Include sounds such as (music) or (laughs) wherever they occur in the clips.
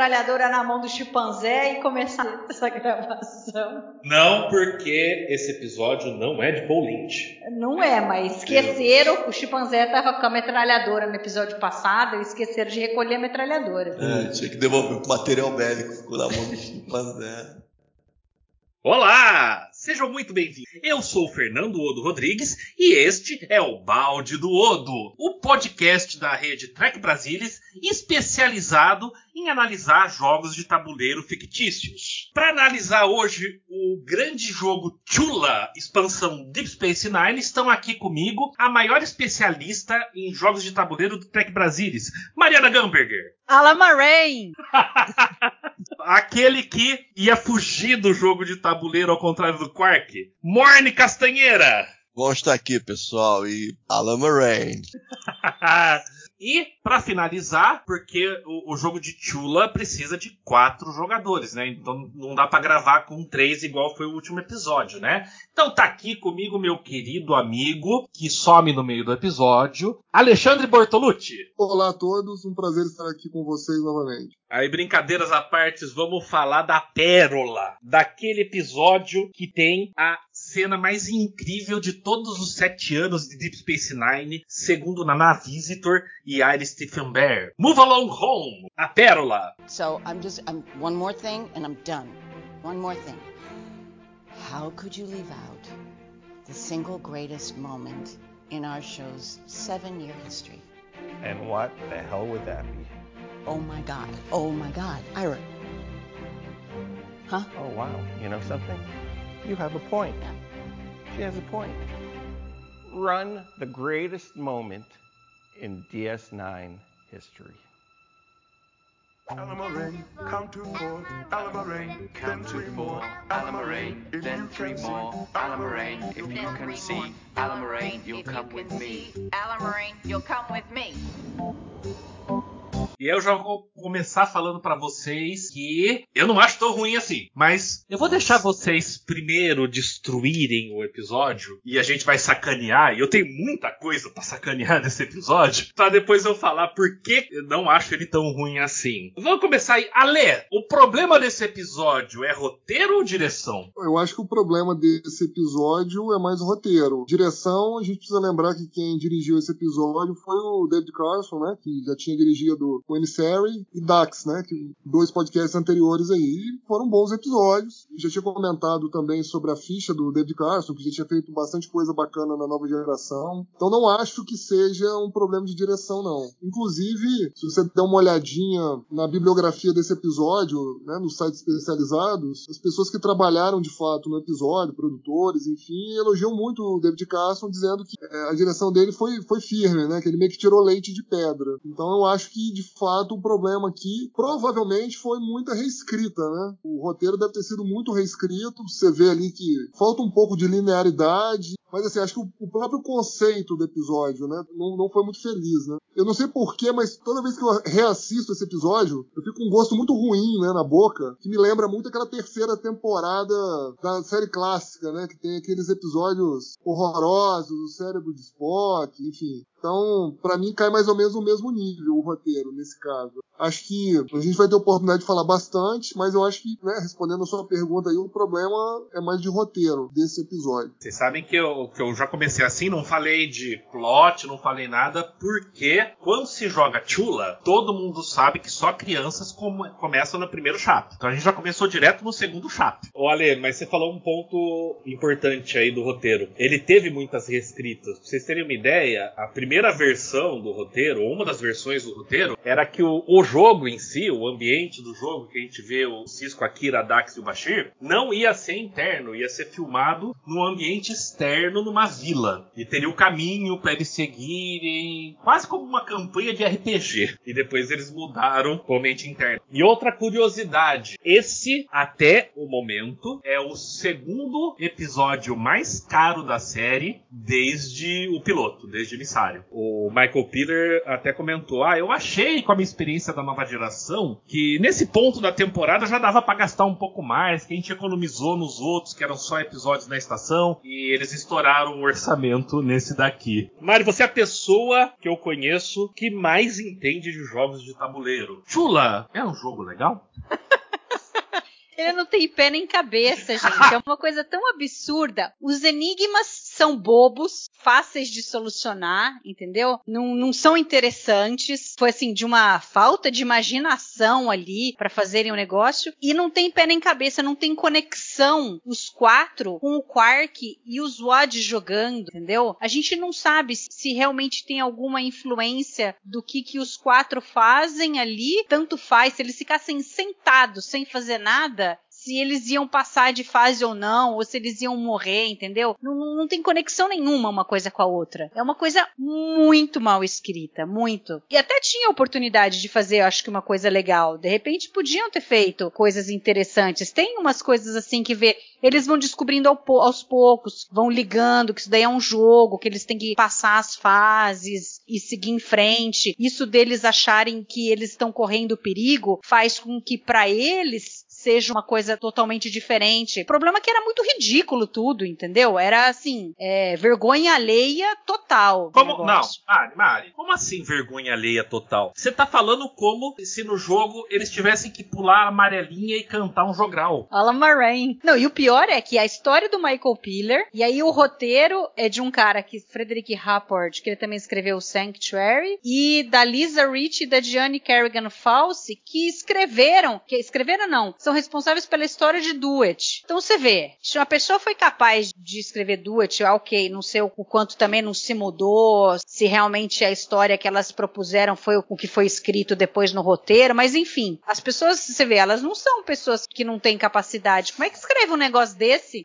Metralhadora na mão do chimpanzé e começar (laughs) essa gravação. Não, porque esse episódio não é de Paul Lynch. Não é, mas esqueceram. O chimpanzé estava com a metralhadora no episódio passado e esqueceram de recolher a metralhadora. É, tinha que devolver o material bélico, ficou na mão do chimpanzé. Olá! Sejam muito bem-vindos. Eu sou o Fernando Odo Rodrigues e este é o Balde do Odo, o podcast da rede Trek Brasilis especializado em analisar jogos de tabuleiro fictícios. Para analisar hoje o grande jogo Chula, expansão Deep Space Nine, estão aqui comigo a maior especialista em jogos de tabuleiro do Trek Brasilis, Mariana Gamberger. Alama Rain! (laughs) Aquele que ia fugir do jogo de tabuleiro ao contrário do Quark. Morne Castanheira! Bom estar aqui, pessoal, e Alama Rain. (laughs) E, para finalizar, porque o, o, jogo de Chula precisa de quatro jogadores, né? Então não dá para gravar com três igual foi o último episódio, né? Então tá aqui comigo meu querido amigo, que some no meio do episódio, Alexandre Bortolucci. Olá a todos, um prazer estar aqui com vocês novamente. Aí, brincadeiras à parte, vamos falar da pérola, daquele episódio que tem a cena mais incrível de todos os sete anos de Deep Space Nine, segundo Nana Visitor e Iris Stephen Bear. Move Along Home, a pérola. So I'm just I'm one more thing and I'm done. One more thing. How could you leave out the single greatest moment in our show's seven-year history? And what the hell would that be? Oh my God. Oh my God. Ira. Huh? Oh wow. You know something? You have a point. She has a point. Run the greatest moment in DS9 history. Alamaray, count to four. Alamaray, count to four. Alamaray, then three more. Alamaray, if you can see. Alamaray, you'll come with me. Alamaray, you'll come with me. E eu já vou começar falando para vocês que eu não acho tão ruim assim, mas eu vou deixar vocês primeiro destruírem o episódio e a gente vai sacanear. E eu tenho muita coisa para sacanear (laughs) nesse episódio, para depois eu falar por que eu não acho ele tão ruim assim. Vamos começar aí. Ale, o problema desse episódio é roteiro ou direção? Eu acho que o problema desse episódio é mais roteiro. Direção, a gente precisa lembrar que quem dirigiu esse episódio foi o David Carson, né, que já tinha dirigido o Emissary e Dax, né? Que, dois podcasts anteriores aí foram bons episódios. Já tinha comentado também sobre a ficha do David Carson, que já tinha feito bastante coisa bacana na nova geração. Então não acho que seja um problema de direção, não. Inclusive, se você der uma olhadinha na bibliografia desse episódio, né, nos sites especializados, as pessoas que trabalharam de fato no episódio, produtores, enfim, elogiam muito o David Carson, dizendo que é, a direção dele foi, foi firme, né? Que ele meio que tirou leite de pedra. Então eu acho que, de fato, o problema aqui provavelmente foi muita reescrita, né? O roteiro deve ter sido muito reescrito. Você vê ali que falta um pouco de linearidade. Mas assim, acho que o, próprio conceito do episódio, né, não, não foi muito feliz, né? Eu não sei porquê, mas toda vez que eu reassisto esse episódio, eu fico com um gosto muito ruim, né, na boca, que me lembra muito aquela terceira temporada da série clássica, né, que tem aqueles episódios horrorosos, o cérebro de Spock, enfim. Então, para mim, cai mais ou menos no mesmo nível o roteiro, nesse caso. Acho que a gente vai ter oportunidade de falar bastante, mas eu acho que, né, respondendo a sua pergunta aí, o problema é mais de roteiro desse episódio. Vocês sabem que eu, que eu já comecei assim, não falei de plot, não falei nada, porque quando se joga Chula, todo mundo sabe que só crianças começam no primeiro chapter. Então a gente já começou direto no segundo chapter. Ô Ale, mas você falou um ponto importante aí do roteiro. Ele teve muitas reescritas. Pra vocês terem uma ideia, a primeira versão do roteiro, ou uma das versões do roteiro, era que o, o jogo em si, o ambiente do jogo que a gente vê o Cisco, a Kira, a Dax e o Bashir, não ia ser interno, ia ser filmado num ambiente externo, numa vila. E teria o caminho para eles seguirem, quase como uma campanha de RPG. E depois eles mudaram ambiente interno. E outra curiosidade: esse, até o momento, é o segundo episódio mais caro da série desde o piloto, desde o emissário. O Michael Peter até comentou: Ah, eu achei com a minha experiência da nova geração que nesse ponto da temporada já dava para gastar um pouco mais, que a gente economizou nos outros, que eram só episódios na estação, e eles estouraram o orçamento nesse daqui. Mário, você é a pessoa que eu conheço que mais entende de jogos de tabuleiro. Chula, é um jogo legal? (laughs) Ele não tem pé nem cabeça, gente. É uma coisa tão absurda. Os enigmas são bobos, fáceis de solucionar, entendeu? Não, não são interessantes. Foi assim, de uma falta de imaginação ali para fazerem o negócio. E não tem pé nem cabeça, não tem conexão os quatro com o Quark e os Wad jogando, entendeu? A gente não sabe se realmente tem alguma influência do que, que os quatro fazem ali. Tanto faz, se eles ficassem sentados sem fazer nada, se eles iam passar de fase ou não, ou se eles iam morrer, entendeu? Não, não, tem conexão nenhuma uma coisa com a outra. É uma coisa muito mal escrita, muito. E até tinha oportunidade de fazer, acho que uma coisa legal. De repente podiam ter feito coisas interessantes. Tem umas coisas assim que vê. Eles vão descobrindo aos poucos, vão ligando que isso daí é um jogo, que eles têm que passar as fases e seguir em frente. Isso deles acharem que eles estão correndo perigo faz com que para eles seja uma coisa totalmente diferente. O problema é que era muito ridículo tudo, entendeu? Era assim, é, vergonha alheia total. Como? Não, Mari, Mari, como assim vergonha alheia total? Você tá falando como se no jogo eles tivessem que pular a amarelinha e cantar um jogral. Alan Moraine. Não, e o pior é que a história do Michael Piller, e aí o roteiro é de um cara que, Frederick Rapport, que ele também escreveu Sanctuary, e da Lisa Rich e da Gianni Kerrigan Falsi, que escreveram, que escreveram não, são são responsáveis pela história de Duet. Então você vê, se uma pessoa foi capaz de escrever Duet, ok, não sei o quanto também não se mudou, se realmente a história que elas propuseram foi o que foi escrito depois no roteiro, mas enfim, as pessoas, você vê, elas não são pessoas que não têm capacidade. Como é que escreve um negócio desse?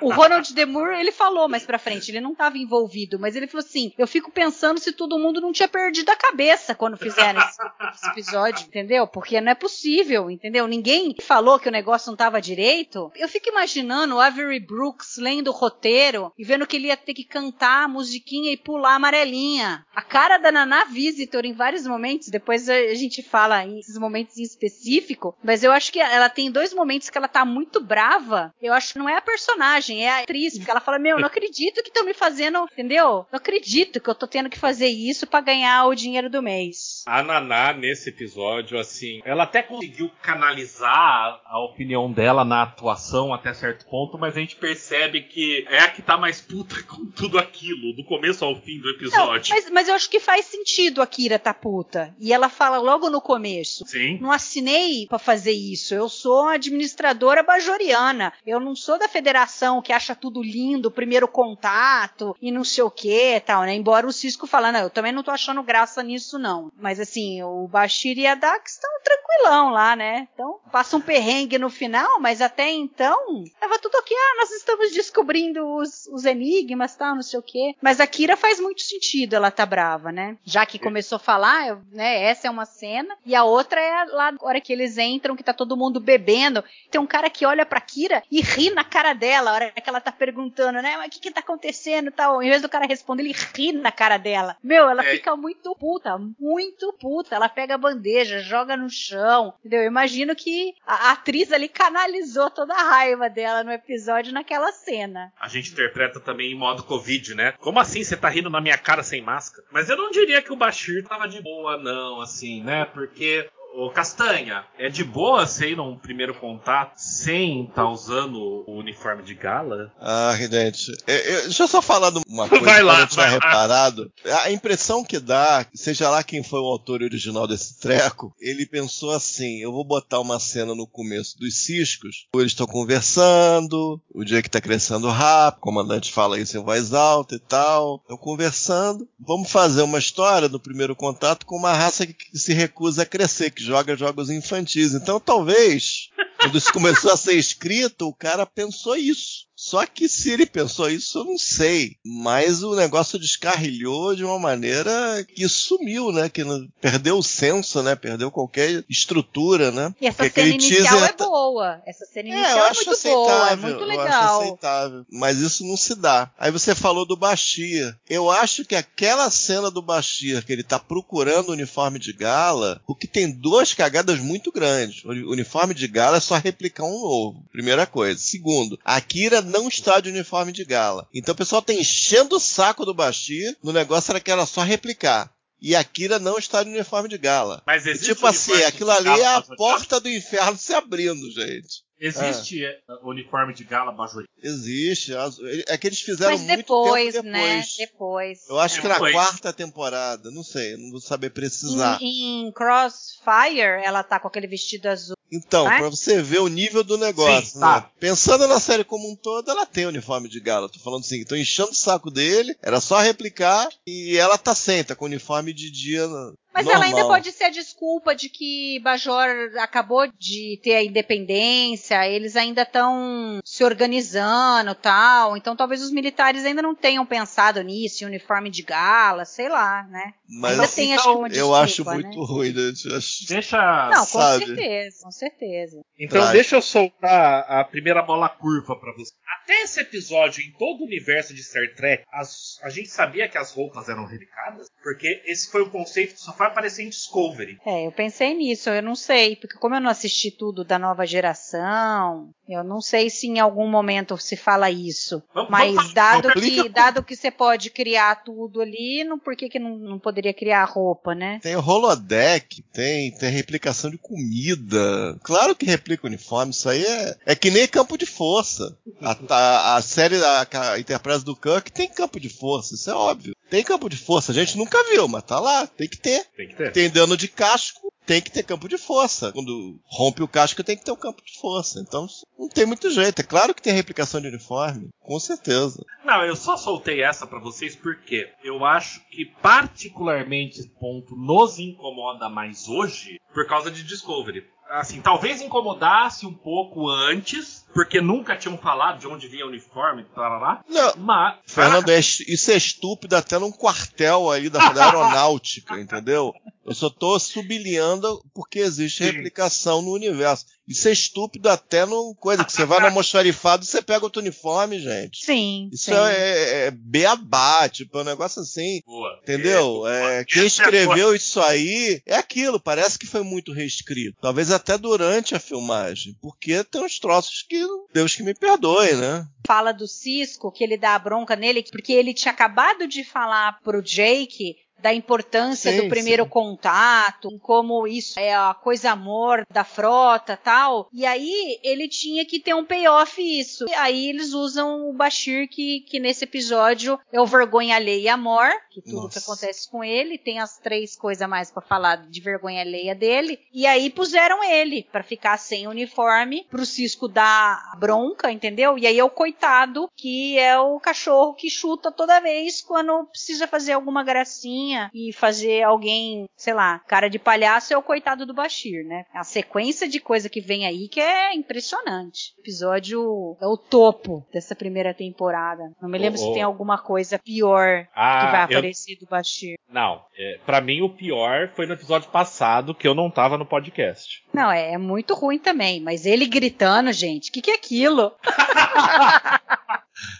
O, o Ronald Demure, ele falou mais pra frente, ele não estava envolvido, mas ele falou assim: eu fico pensando se todo mundo não tinha perdido a cabeça quando fizeram esse, esse episódio, entendeu? Porque não é possível, entendeu? Ninguém falou que o negócio não estava direito, eu fico imaginando o Avery Brooks lendo o roteiro e vendo que ele ia ter que cantar a musiquinha e pular a amarelinha. A cara da Nana Visitor em vários momentos, depois a gente fala em esses momentos em específico, mas eu acho que ela tem dois momentos que ela tá muito brava. Eu acho que não é a personagem, é a atriz, porque ela fala: Meu, não acredito que estão me fazendo, entendeu? Não acredito que eu tô tendo que fazer isso para ganhar o dinheiro do mês. A Naná, nesse episódio, assim, ela até conseguiu canalizar a, opinião dela na atuação até certo ponto, mas a gente percebe que é a que tá mais puta (laughs) com tudo aquilo, do começo ao fim do episódio. Não, mas, mas eu acho que faz sentido a Kira tá puta. E ela fala logo no começo. Sim. Não assinei para fazer isso. Eu sou administradora bajoriana. Eu não sou da federação que acha tudo lindo, primeiro contato e não sei o que tal, né? Embora o Cisco falando, eu também não tô achando graça nisso, não. Mas assim, o Bashir e a Dax estão tranquilão lá, né? Então, passa um perrengue no final, mas até então, tava tudo aqui, ah, nós estamos descobrindo os, os enigmas, tal, não sei o quê. Mas a Kira faz muito sentido ela tá brava, né? Já que começou a falar, né, essa é uma cena, e a outra é lá, a hora que eles entram, que tá todo mundo bebendo, tem um cara que olha pra Kira e ri na cara dela, a hora que ela tá perguntando, né, mas o que que tá acontecendo, tal, em vez do cara responder, ele ri na cara dela. Meu, ela é. fica muito puta, muito puta, ela pega a bandeja, joga no chão, entendeu? Eu imagino que a atriz ali canalizou toda a raiva dela no episódio naquela cena. A gente interpreta também em modo Covid, né? Como assim você tá rindo na minha cara sem máscara? Mas eu não diria que o Bashir tava de boa, não, assim, né? Porque Ô, Castanha, é de boa você ir num primeiro contato sem estar usando o uniforme de gala? Ah, gente, eu- eu- deixa eu só falar de uma (laughs) coisa Vai lá, que eu não tinha reparado. A impressão que dá, seja lá quem foi o autor original desse treco, ele pensou assim: eu vou botar uma cena no começo dos ciscos, eles estão conversando, o Jake tá crescendo rápido, o comandante fala isso em voz alta e tal, estão conversando. Vamos fazer uma história do primeiro contato com uma raça que, que se recusa a crescer, que joga jogos infantis. Então talvez, quando isso começou a ser escrito, o cara pensou isso. Só que se ele pensou isso, eu não sei. Mas o negócio descarrilhou de uma maneira que sumiu, né? Que perdeu o senso, né? Perdeu qualquer estrutura, né? E essa Porque cena inicial teaser é tá- boa. Essa cena É, inicial eu é, acho muito boa, é aceitável. muito Eu acho legal. aceitável. Mas isso não se dá. Aí você falou do Bashir. Eu acho que aquela cena do Bashir, que ele tá procurando o uniforme de gala, o que tem duas cagadas muito grandes. O uni- uniforme de gala é só replicar um novo. Primeira coisa. Segundo, a Kira não está de uniforme de gala. Então o pessoal tá enchendo o saco do Bashir. No negócio era que era só replicar. E a Kira não está de uniforme de gala. Mas E existe tipo assim, aquilo ali é a porta do inferno se abrindo, gente. Existe eh, uniforme de gala bajoriano? Existe. É que eles fizeram Mas muito depois, tempo né? depois. Depois. Eu acho que na Depois. quarta temporada, não sei, não vou saber precisar. Em, em Crossfire, ela tá com aquele vestido azul. Então, né? pra você ver o nível do negócio, Sim, tá. né? Pensando na série como um todo, ela tem uniforme de gala. Tô falando assim, tô enchendo o saco dele, era só replicar e ela tá sem, tá com uniforme de dia n- Mas normal. ela ainda pode ser a desculpa de que Bajor acabou de ter a independência, eles ainda estão se organizando tal. Então talvez os militares ainda não tenham pensado nisso, em uniforme de gala, sei lá, né? Mas ainda tem, acho que, uma eu desculpa, acho né? muito ruim, né? Eu Deixa. Não, com sabe? certeza, com certeza. Então Traz. deixa eu soltar a primeira bola curva pra você. Até esse episódio, em todo o universo de Star Trek, as- a gente sabia que as roupas eram replicadas, porque esse foi o conceito que só vai aparecer em Discovery. É, eu pensei nisso, eu não sei, porque como eu não assisti tudo da nova geração, eu não sei se em algum momento se fala isso. Vamos- Mas vamos- dado que, dado que você pode criar tudo ali, não, por que, que não, não poderia criar roupa, né? Tem o holodeck, tem, tem replicação de comida. Claro que replica uniforme, isso aí é, é que nem campo de força. A, a, a série, a, a Enterprise do Kirk tem campo de força, isso é óbvio. Tem campo de força, a gente nunca viu, mas tá lá, tem que ter. Tem que ter. Tem dano de casco, tem que ter campo de força. Quando rompe o casco, tem que ter um campo de força. Então não tem muito jeito. É claro que tem replicação de uniforme, com certeza. Não, eu só soltei essa pra vocês porque eu acho que particularmente esse ponto nos incomoda mais hoje por causa de Discovery. Assim, talvez incomodasse um pouco antes, porque nunca tinham falado de onde vinha o uniforme, tarará, Não, mas Fernando, é isso é estúpido até num quartel aí da, da aeronáutica, (laughs) entendeu? Eu só tô sublinhando porque existe Sim. replicação no universo. Isso é estúpido até num coisa que você vai no almoxarifado e você pega outro uniforme, gente. Sim. Isso sim. é, é beabá, tipo, é um negócio assim. boa. Entendeu? É, quem (laughs) escreveu isso aí é aquilo, parece que foi muito reescrito. Talvez até durante a filmagem. Porque tem uns troços que Deus que me perdoe, né? Fala do Cisco, que ele dá a bronca nele, porque ele tinha acabado de falar pro Jake da importância Sim, do primeiro sim. contato, como isso é a coisa amor da frota tal. E aí ele tinha que ter um payoff isso. E aí eles usam o Bashir, que, que nesse episódio é o vergonha alheia amor, que tudo Nossa. que acontece com ele, tem as três coisas mais pra falar de vergonha alheia dele. E aí puseram ele pra ficar sem uniforme, pro Cisco dar bronca, entendeu? E aí é o coitado que é o cachorro que chuta toda vez quando precisa fazer alguma gracinha e fazer alguém, sei lá, cara de palhaço é o coitado do Bashir, né? A sequência de coisa que vem aí que é impressionante. O episódio é o topo dessa primeira temporada. Não me lembro Ô, se ô. tem alguma coisa pior que Ah, vai eu- aparecer do Bashir. Não, é, para mim o pior foi no episódio passado que eu não tava no podcast. Não, é, é muito ruim também, mas ele gritando, gente, o que, que é aquilo? (laughs)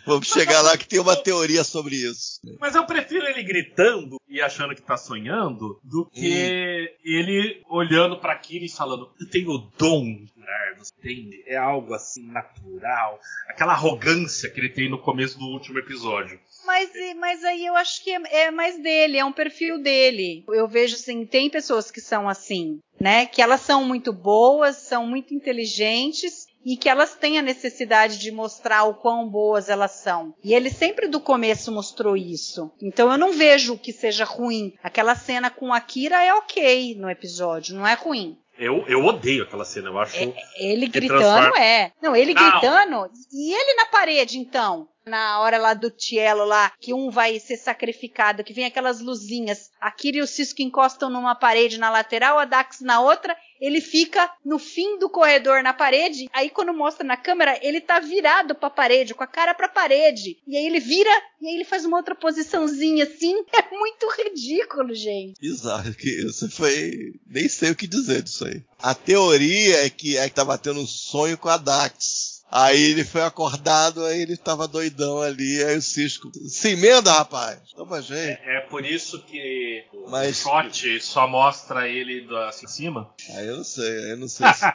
Vamos chegar lá que tem uma teoria sobre isso. Mas eu prefiro ele gritando e achando que tá sonhando do que ele olhando pra aquilo e falando: Eu tenho o dom de curar, você entende? É algo assim natural. Aquela arrogância que ele tem no começo do último episódio. mas, mas aí eu acho que é, é mais dele, é um perfil dele. Eu vejo assim, tem pessoas que são assim, né? Que elas são muito boas, são muito inteligentes e que elas têm a necessidade de mostrar o quão boas elas são. E ele sempre do começo mostrou isso. Então eu não vejo que seja ruim. Aquela cena com a Kira é ok no episódio, não é ruim. Eu, eu odeio aquela cena, eu acho. É, ele gritando transforma- é. Não, ele Não. gritando e ele na parede então. Na hora lá do Tielo lá, que um vai ser sacrificado, que vem aquelas luzinhas. A Kira e o Cisco encostam numa parede na lateral, a Dax na outra. Ele fica no fim do corredor na parede. Aí quando mostra na câmera, ele tá virado pra parede, com a cara pra parede. E aí ele vira e aí ele faz uma outra posiçãozinha assim. (laughs) É muito ridículo, gente. Bizarro que isso foi. Nem sei o que dizer disso aí. A teoria é que é que tava tendo um sonho com a Dax. Aí ele foi acordado, aí ele tava doidão ali, aí o Cisco. Se emenda, rapaz! Toma gente. É por isso que o Mas- shot só mostra ele do- assim em cima. Aí eu não sei, aí eu não sei se (laughs)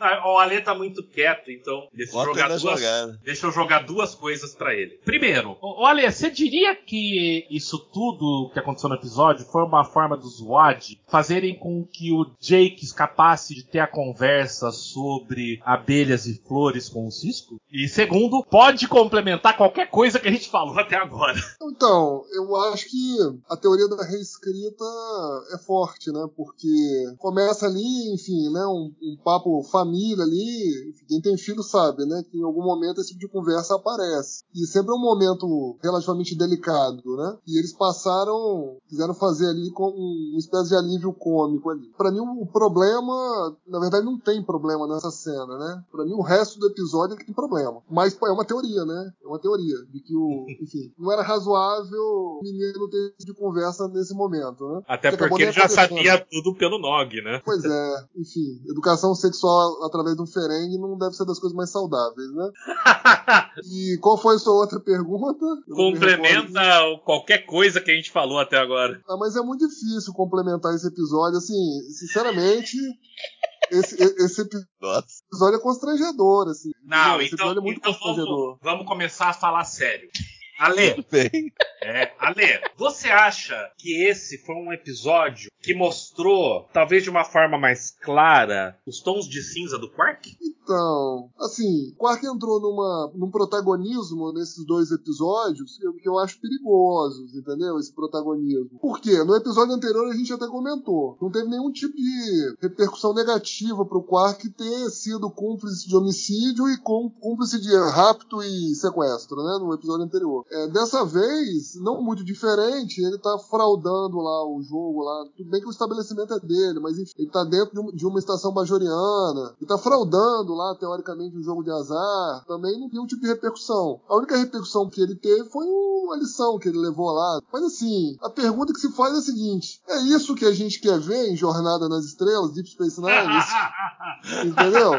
Ah, O Ale tá muito quieto, então deixa eu jogar duas. Deixa eu jogar duas coisas pra ele. Primeiro, ô, Ale, você diria que isso tudo que aconteceu no episódio foi uma forma dos WAD fazerem com que o Jake escapasse de ter a conversa sobre abelhas e flores com o Cisco? E segundo, pode complementar qualquer coisa que a gente falou até agora. Então, eu acho que a teoria da reescrita é forte, né? Porque começa ali, enfim, né? Um, um papo família ali. Quem tem filho sabe, né? Que em algum momento esse tipo de conversa aparece. E sempre é um momento relativamente delicado, né? E eles passaram, quiseram fazer ali com uma espécie de alívio cômico ali. Pra mim, o problema, na verdade, não tem problema nessa cena, né? Pra mim, o resto do episódio é que tem problema. Mas pô, é uma teoria, né? É uma teoria de que o, (laughs) enfim, não era razoável o menino ter de conversa nesse momento, né? Até Que porque ele já sabia tudo pelo Nog, né? Pois é, enfim, educação sexual através de um ferengue não deve ser das coisas mais saudáveis, né? (laughs) E qual foi a sua outra pergunta? Eu. Complementa qualquer coisa que a gente falou até agora. Ah, mas é muito difícil complementar esse episódio, assim, sinceramente. Esse, esse Nossa. episódio é constrangedor, assim. Não, esse então, episódio é muito então constrangedor. vamos, vamos começar a falar sério. Ale, Bem, é, Ale, você acha que esse foi um episódio que mostrou, talvez de uma forma mais clara, os tons de cinza do Quark? Então, assim, Quark entrou numa, num protagonismo nesses dois episódios que eu, que eu acho perigosos, entendeu? Esse protagonismo. Por quê? No episódio anterior a gente até comentou. Não teve nenhum tipo de repercussão negativa pro Quark ter sido cúmplice de homicídio e cúmplice de rapto e sequestro, né? No episódio anterior. É, dessa vez, não muito diferente, ele tá fraudando lá o jogo lá. Tudo bem que o estabelecimento é dele, mas enfim, ele tá dentro de, um- de uma estação bajoriana. Ele tá fraudando lá, teoricamente, um jogo de azar. Também não tem um tipo de repercussão. A única repercussão que ele teve foi o- a lição que ele levou lá. Mas assim, a pergunta que se faz é a seguinte: é isso que a gente quer ver em Jornada nas Estrelas, Deep Space Nine? (laughs) Entendeu?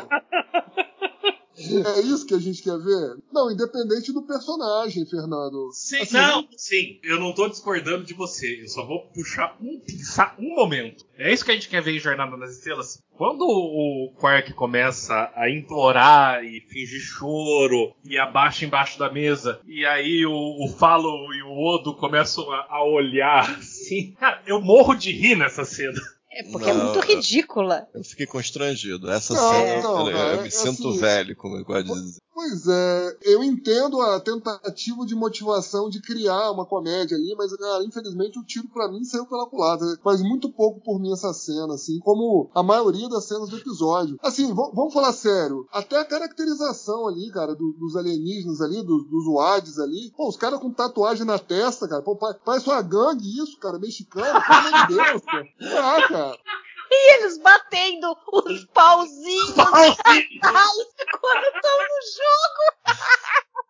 É isso que a gente quer ver? Não, independente do personagem, Fernando. Sim, Assim, não, sim, eu não tô discordando de você, eu só vou puxar um, pensar um momento. É isso que a gente quer ver em Jornada nas Estrelas. Quando o Quark começa a implorar e fingir choro e abaixa embaixo da mesa, e aí o, o Falo e o Odo começam a, a olhar (laughs) assim, cara, eu morro de rir nessa cena. É porque é Não, muito eu- ridícula. eu fiquei constrangido. Essa Não, cena, não, eu, cara, eu é me sinto assim- velho, como eu gosto de dizer. Pois é, eu entendo a tentativa de motivação de criar uma comédia ali, mas, cara, infelizmente o tiro pra mim saiu pela culatra. Faz muito pouco por mim essa cena, assim, como a maioria das cenas do episódio. Assim, vamos falar sério, até a caracterização ali, cara, do- dos alienígenas ali, dos, dos Wades ali, pô, os caras com tatuagem na testa, cara, pô, pa- parece uma gangue isso, cara, mexicano, pelo amor de Deus, cara. Ah, cara. E eles batendo os pauzinhos (laughs) quando estão no jogo.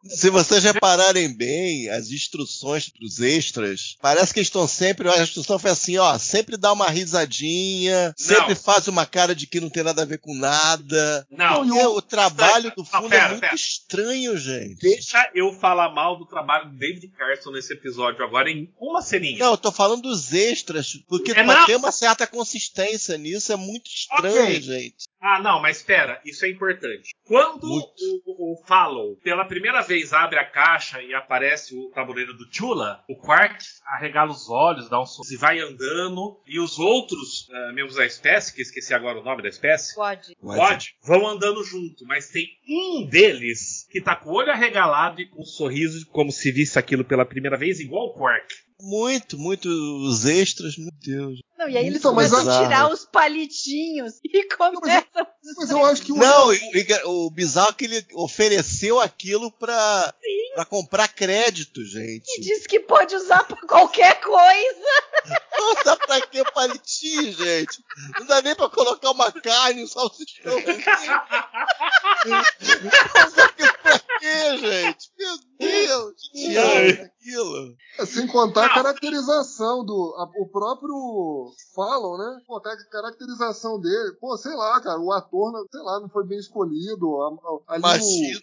Se vocês repararem bem, as instruções pros extras, parece que estão sempre. A instrução foi assim, ó, sempre dá uma risadinha, sempre faz uma cara de que não tem nada a ver com nada. Não, Porque o trabalho do Não, fundo pera, é muito pera. estranho, gente. Deixa eu falar mal do trabalho do David Carson nesse episódio agora em uma ceninha. Não, eu tô falando dos extras, porque É, não. ter uma certa consistência nisso é muito estranho, Ok. gente. Ah, não, mas espera, isso é importante. Quando o, o Fallow pela primeira vez abre a caixa e aparece o tabuleiro do Chula, o Quark arregala os olhos, dá um sorriso e vai andando, e os outros eh, membros da espécie, que esqueci agora o nome da espécie, Pode. Pode, vão andando junto, mas tem um deles que tá com o olho arregalado e com um sorriso, como se visse aquilo pela primeira vez, igual o Quark. Muito, muito os extras, meu Deus. Não, e aí eles Então, mas começam a tirar os palitinhos e começam. Mas eu acho que o. Não, o, o bizarro é que ele ofereceu aquilo pra, pra comprar crédito, gente. E diz que pode usar pra qualquer coisa. (laughs) Não dá pra que palitinho, gente? Não dá nem pra colocar uma carne, um salsichão. (laughs) Aquilo pra quê, gente? Meu Deus, que diabo Sem contar a caracterização do. a- o próprio Fallon, né? Pô, a caracterização dele. Pô, sei lá, cara, o ator, não- sei lá, não foi bem escolhido. a- a- ali Imagina.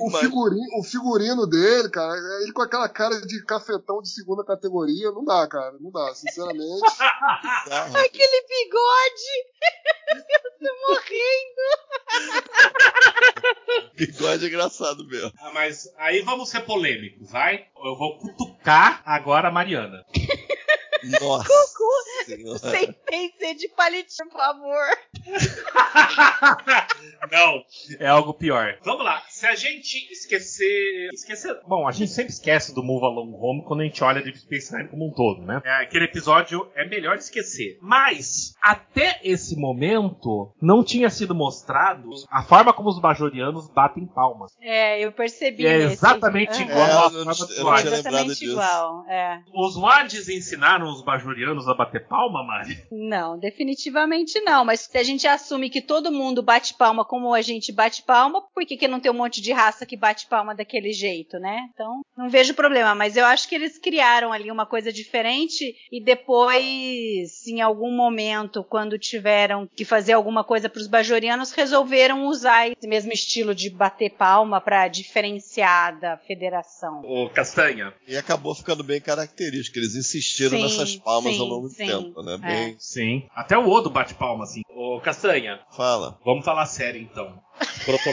o, o, figurino, o figurino dele, cara, ele com aquela cara de cafetão de segunda categoria, não dá, cara, não dá, sinceramente. (laughs) Aquele bigode. (laughs) Eu tô morrendo. (laughs) (laughs) Bigode é engraçado mesmo. Ah, mas aí vamos ser polêmicos, vai? Eu vou cutucar agora a Mariana. Nossa Cucu, senhora. sem PC de palitinho, por favor. (laughs) Não, é algo pior. Vamos lá, se a gente esquecer. Esquecer. Bom, a gente sempre esquece do Move Along Home quando a gente olha de Space Nine como um todo, né? É, aquele episódio é melhor esquecer. Mas, até esse momento, não tinha sido mostrado a forma como os bajorianos batem palmas. É, eu percebi. E é exatamente Aham. igual É, à eu não- forma eu dos Exatamente disso. igual. É. Os Wads ensinaram os bajorianos a bater palma, Mari? Não, definitivamente não. Mas se a gente assume que todo mundo bate palma como a gente bate palma, por que, que não tem um monte de raça que bate palma daquele jeito, né? Então, não vejo problema. Mas eu acho que eles criaram ali uma coisa diferente e depois, em algum momento, quando tiveram que fazer alguma coisa para os bajorianos, resolveram usar esse mesmo estilo de bater palma para diferenciar da federação. Ô, Castanha. E acabou ficando bem característico. Eles insistiram Sim, nessas palmas sim, ao longo do sim. tempo, né? Bem, Sim. Até o Odo bate palma, assim. Ô, Castanha, fala. vamos falar sério então.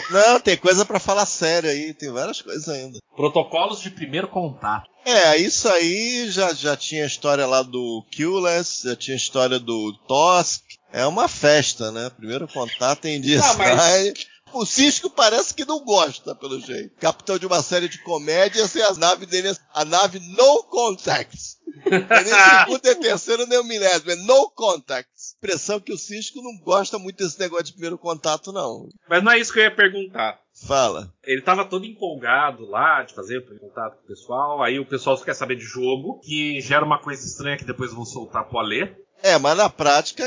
Não, tem coisa pra falar sério aí, tem várias coisas ainda. Protocolos de primeiro contato. É, isso aí já, já tinha a história lá do Killess, já tinha a história do Tosk. É uma festa, né? Primeiro contato em DS9. Ah, mas- O Cisco parece que não gosta, pelo jeito. Capitão de uma série de comédias e a nave dele é a nave No Contacts. É nem segundo e terceiro, nem o milésimo. É No Contacts. Expressão que o Cisco não gosta muito desse negócio de primeiro contato, não. Mas não é isso que eu ia perguntar. Fala. Ele tava todo empolgado lá de fazer o primeiro contato com o pessoal. Aí o pessoal só quer saber de jogo, que gera uma coisa estranha que depois vão soltar pro Alê. É, mas na prática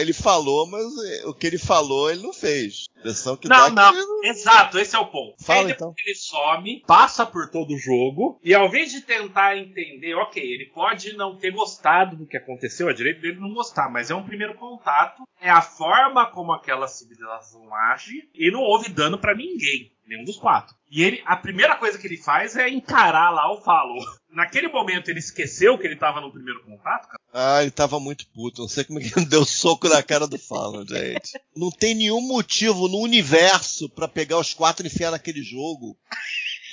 ele falou, mas o que ele falou ele não fez. A impressão que Não, dá é não. que Exato, esse é o ponto. Fala, Aí então. ele some, passa por todo o jogo, e ao invés de tentar entender, ok, ele pode não ter gostado do que aconteceu, é direito dele não gostar, mas é um primeiro contato, é a forma como aquela civilização age, e não houve dano pra ninguém, nenhum dos quatro. E ele, a primeira coisa que ele faz é encarar lá o Fallow. (laughs) Naquele momento ele esqueceu que ele tava no primeiro contato, cara. Ah, ele tava muito puto. Não sei como é que ele (laughs) deu soco na cara do Fallon, gente. Não tem nenhum motivo no universo pra pegar os quatro e enfiar naquele jogo.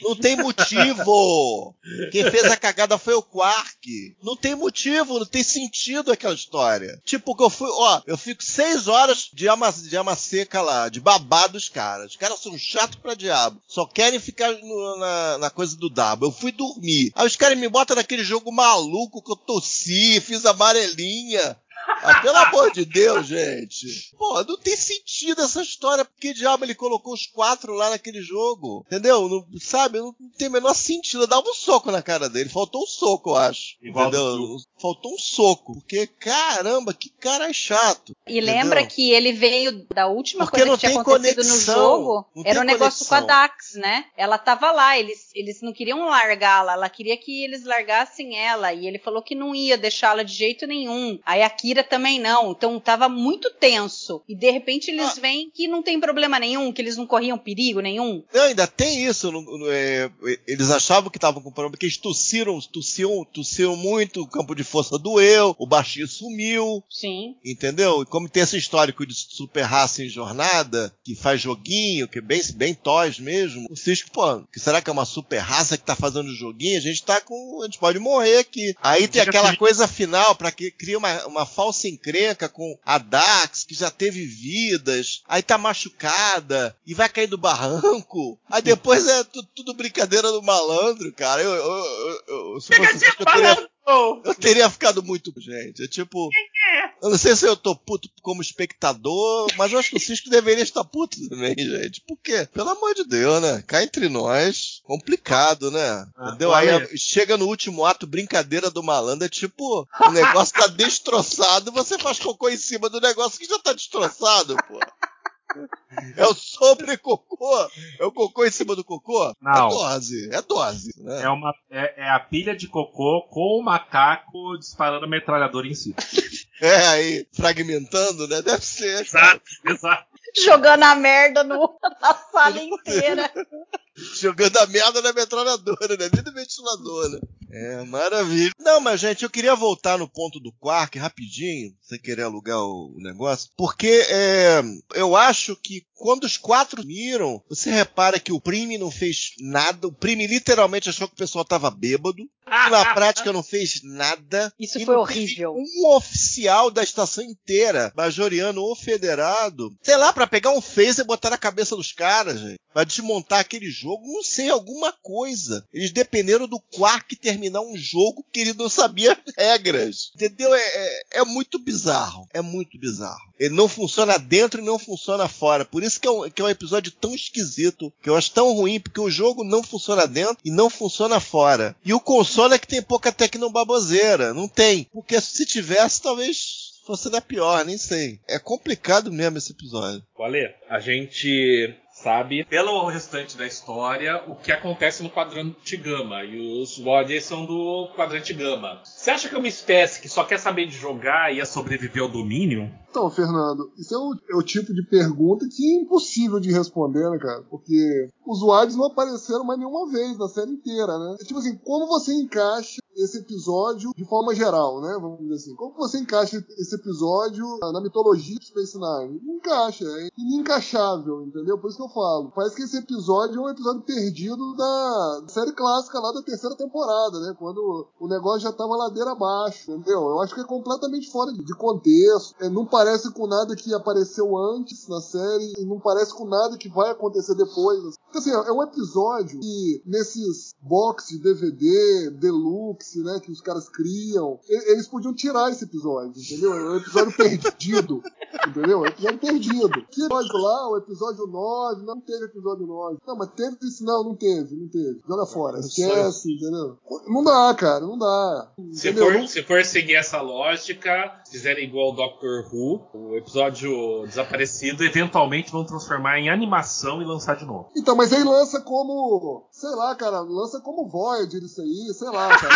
Não tem motivo. Quem fez a cagada foi o Quark. Não tem motivo, não tem sentido aquela história. Tipo, que eu fui, ó, eu fico seis horas de ama, de ama seca lá, de babá dos caras. Os caras são chatos pra diabo. Só querem ficar no- na, na coisa do dabo. Eu fui dormir. Aí os caras me botam naquele jogo maluco que eu tossi, fiz amarelinha. Ah, pelo amor de Deus, gente. Pô, não tem sentido essa história. Por que diabo ele colocou os quatro lá naquele jogo? Entendeu? Não, sabe? Não tem o menor sentido. Eu dava um soco na cara dele. Faltou um soco, eu acho. Igual entendeu? Faltou um soco. Porque, caramba, que cara chato. E lembra Entendeu? que ele veio da última Porque coisa que tinha acontecido conexão. no jogo. Não Era um negócio com a conexão. Dax, né? Ela tava lá, eles, eles não queriam largá-la, ela queria que eles largassem ela. E ele falou que não ia deixá-la de jeito nenhum. Aí aquilo Kira também não. Então tava muito tenso. E de repente eles veem que não tem problema nenhum, que eles não corriam perigo nenhum. Não, ainda tem isso. não- não é, eles achavam que estavam com problema, porque eles tossiram, tossiam, tossiam muito, o campo de força doeu, o baixinho sumiu. Sim. Entendeu? E como tem esse histórico de super raça em jornada, que faz joguinho, que é bem, bem toys mesmo, o Cisco, pô, que será que é uma super raça que tá fazendo joguinho? A gente tá com. A gente pode morrer aqui. Aí tem aquela coisa final para que cria uma, uma falsa encrenca com a Dax, que já teve vidas, aí tá machucada e vai cair do barranco. Aí depois é tu- tudo brincadeira do malandro, cara. Eu, eu, eu, eu, se fosse Cisco, eu teria, eu teria ficado muito, gente. É tipo. Eu não sei se eu tô puto como espectador, mas eu acho que o Cisco deveria estar puto também, gente. Por quê? Pelo amor de Deus, né? Cá entre nós, complicado, né? Ah, Entendeu? Aí chega no último ato, brincadeira do malandro, é tipo, o negócio tá destroçado, você faz cocô em cima do negócio que já tá destroçado, pô. É o sobre cocô? É o cocô em cima do cocô? Não. É dose, é dose, né? É, uma, é, é a pilha de cocô com o macaco disparando a metralhadora em si. (laughs) É, aí, fragmentando, né? Deve ser. Exato, exato. Jogando a merda no, na sala inteira. (laughs) Jogando a merda na metralhadora, né? Nem no ventilador, né? É, maravilha. Não, mas, gente, eu queria voltar no ponto do Quark rapidinho, sem querer alugar o negócio, porque é, eu acho que quando os quatro miram, você repara que o Prime não fez nada, o Prime literalmente achou que o pessoal tava bêbado, na (laughs) prática não fez nada. Isso foi horrível. Um oficial da estação inteira, majoriano ou federado, sei lá, pra pegar um phaser e botar na cabeça dos caras, gente. Pra desmontar aquele jogo, não sei, alguma coisa. Eles dependeram do Quark terminar um jogo que ele não sabia as (laughs) regras. Entendeu? É, é, é muito bizarro. É muito bizarro. Ele não funciona dentro e não funciona fora. Por isso que é, um, que é um episódio tão esquisito, que eu acho tão ruim, porque o jogo não funciona dentro e não funciona fora. E o console é que tem pouca tecnobaboseira. Não tem. Porque se tivesse, talvez fosse da pior, nem sei. É complicado mesmo esse episódio. Valê, a gente sabe, pelo restante da história, o que acontece no quadrante gama. E os Warriors são do quadrante gama. Você acha que é uma espécie que só quer saber de jogar e ia sobreviver ao domínio? Então, Fernando, isso é o, é o tipo de pergunta que é impossível de responder, né, cara? Porque os Wards não apareceram mais nenhuma vez na série inteira, né? É tipo assim, como você encaixa esse episódio de forma geral, né? Vamos dizer assim. Como você encaixa esse episódio na mitologia de Space Nine? Não encaixa, é inencaixável, entendeu? Por isso que eu falo. Parece que esse episódio é um episódio perdido da série clássica lá da terceira temporada, né? Quando o negócio já tava ladeira abaixo, entendeu? Eu acho que é completamente fora de contexto. É, não parece com nada que apareceu antes na série e não parece com nada que vai acontecer depois. Então, assim, é um episódio que nesses box de DVD, deluxe, né, que os caras criam, eles podiam tirar esse episódio, entendeu? É um episódio perdido, (laughs) entendeu? É um episódio perdido. Que episódio lá, o episódio 9, não teve episódio 9. Não, mas teve isso, não, não teve, não teve. Joga fora, esquece, entendeu? Não dá, cara, não dá. Se for, Não- se for seguir essa lógica, fizerem igual o Doctor Who, o episódio desaparecido, eventualmente vão transformar em animação e lançar de novo. Então, mas aí lança como. Sei lá, cara, lança como Voyager isso aí, sei lá, cara.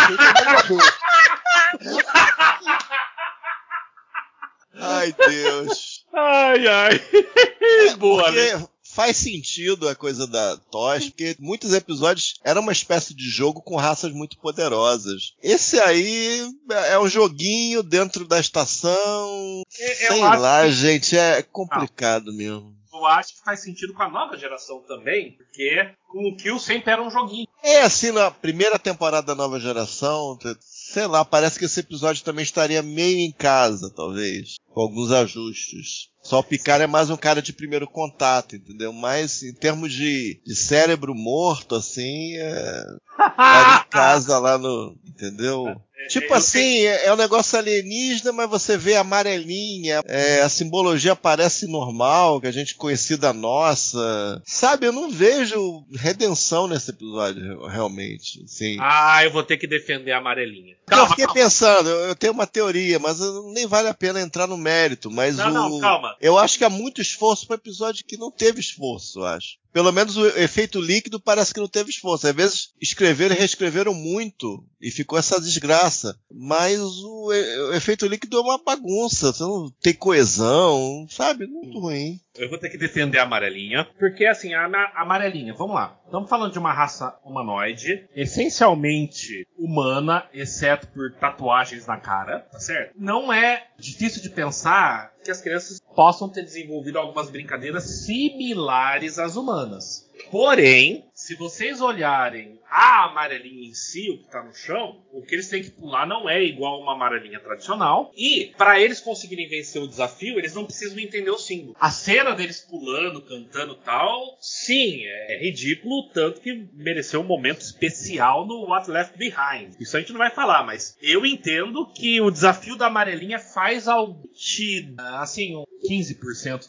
Ai, Deus. Ai, ai. (laughs) Boa, né? Faz sentido a coisa da Tosh, porque muitos episódios eram uma espécie de jogo com raças muito poderosas. Esse aí é um joguinho dentro da estação. É, eu Sei lá, que- gente, é complicado mesmo. Eu acho que faz sentido com a nova geração também, porque com o Kill sempre era um joguinho. É assim, na primeira temporada da nova geração, sei lá, parece que esse episódio também estaria meio em casa, talvez, com alguns ajustes. Só o Picard é mais um cara de primeiro contato, entendeu? Mas em termos de, de cérebro morto, assim, é. (laughs) Era em casa lá no. Entendeu? Tipo eu assim, é, é um negócio alienígena, mas você vê amarelinha, é, a simbologia parece normal, que a gente conhecia da nossa. Sabe, eu não vejo redenção nesse episódio, realmente. Assim. Ah, eu vou ter que defender a amarelinha. eu Calma, fiquei calma. pensando, eu, eu tenho uma teoria, mas eu- nem vale a pena entrar no mérito. Mas Não, o, não, calma. eu acho que há muito esforço para episódio que não teve esforço, eu acho. Pelo menos o efeito líquido parece que não teve esforço. Às vezes escreveram e reescreveram muito e ficou essa desgraça. Mas o, o efeito líquido é uma bagunça, você não tem coesão, sabe? Muito ruim. Eu vou ter que defender a amarelinha, porque assim, a, amarelinha, vamos lá. Estamos falando de uma raça humanoide, essencialmente humana, exceto por tatuagens na cara, tá certo? Não é difícil de pensar que as crianças possam ter desenvolvido algumas brincadeiras similares às humanas. Porém, se vocês olharem a amarelinha em si, o que está no chão, o que eles têm que pular não é igual uma amarelinha tradicional. E para eles conseguirem vencer o desafio, eles não precisam entender o símbolo. A cena deles pulando, cantando tal, sim, é ridículo, tanto que mereceu um momento especial no What Left Behind. Isso a gente não vai falar, mas eu entendo que o desafio da amarelinha faz algo assim, 15%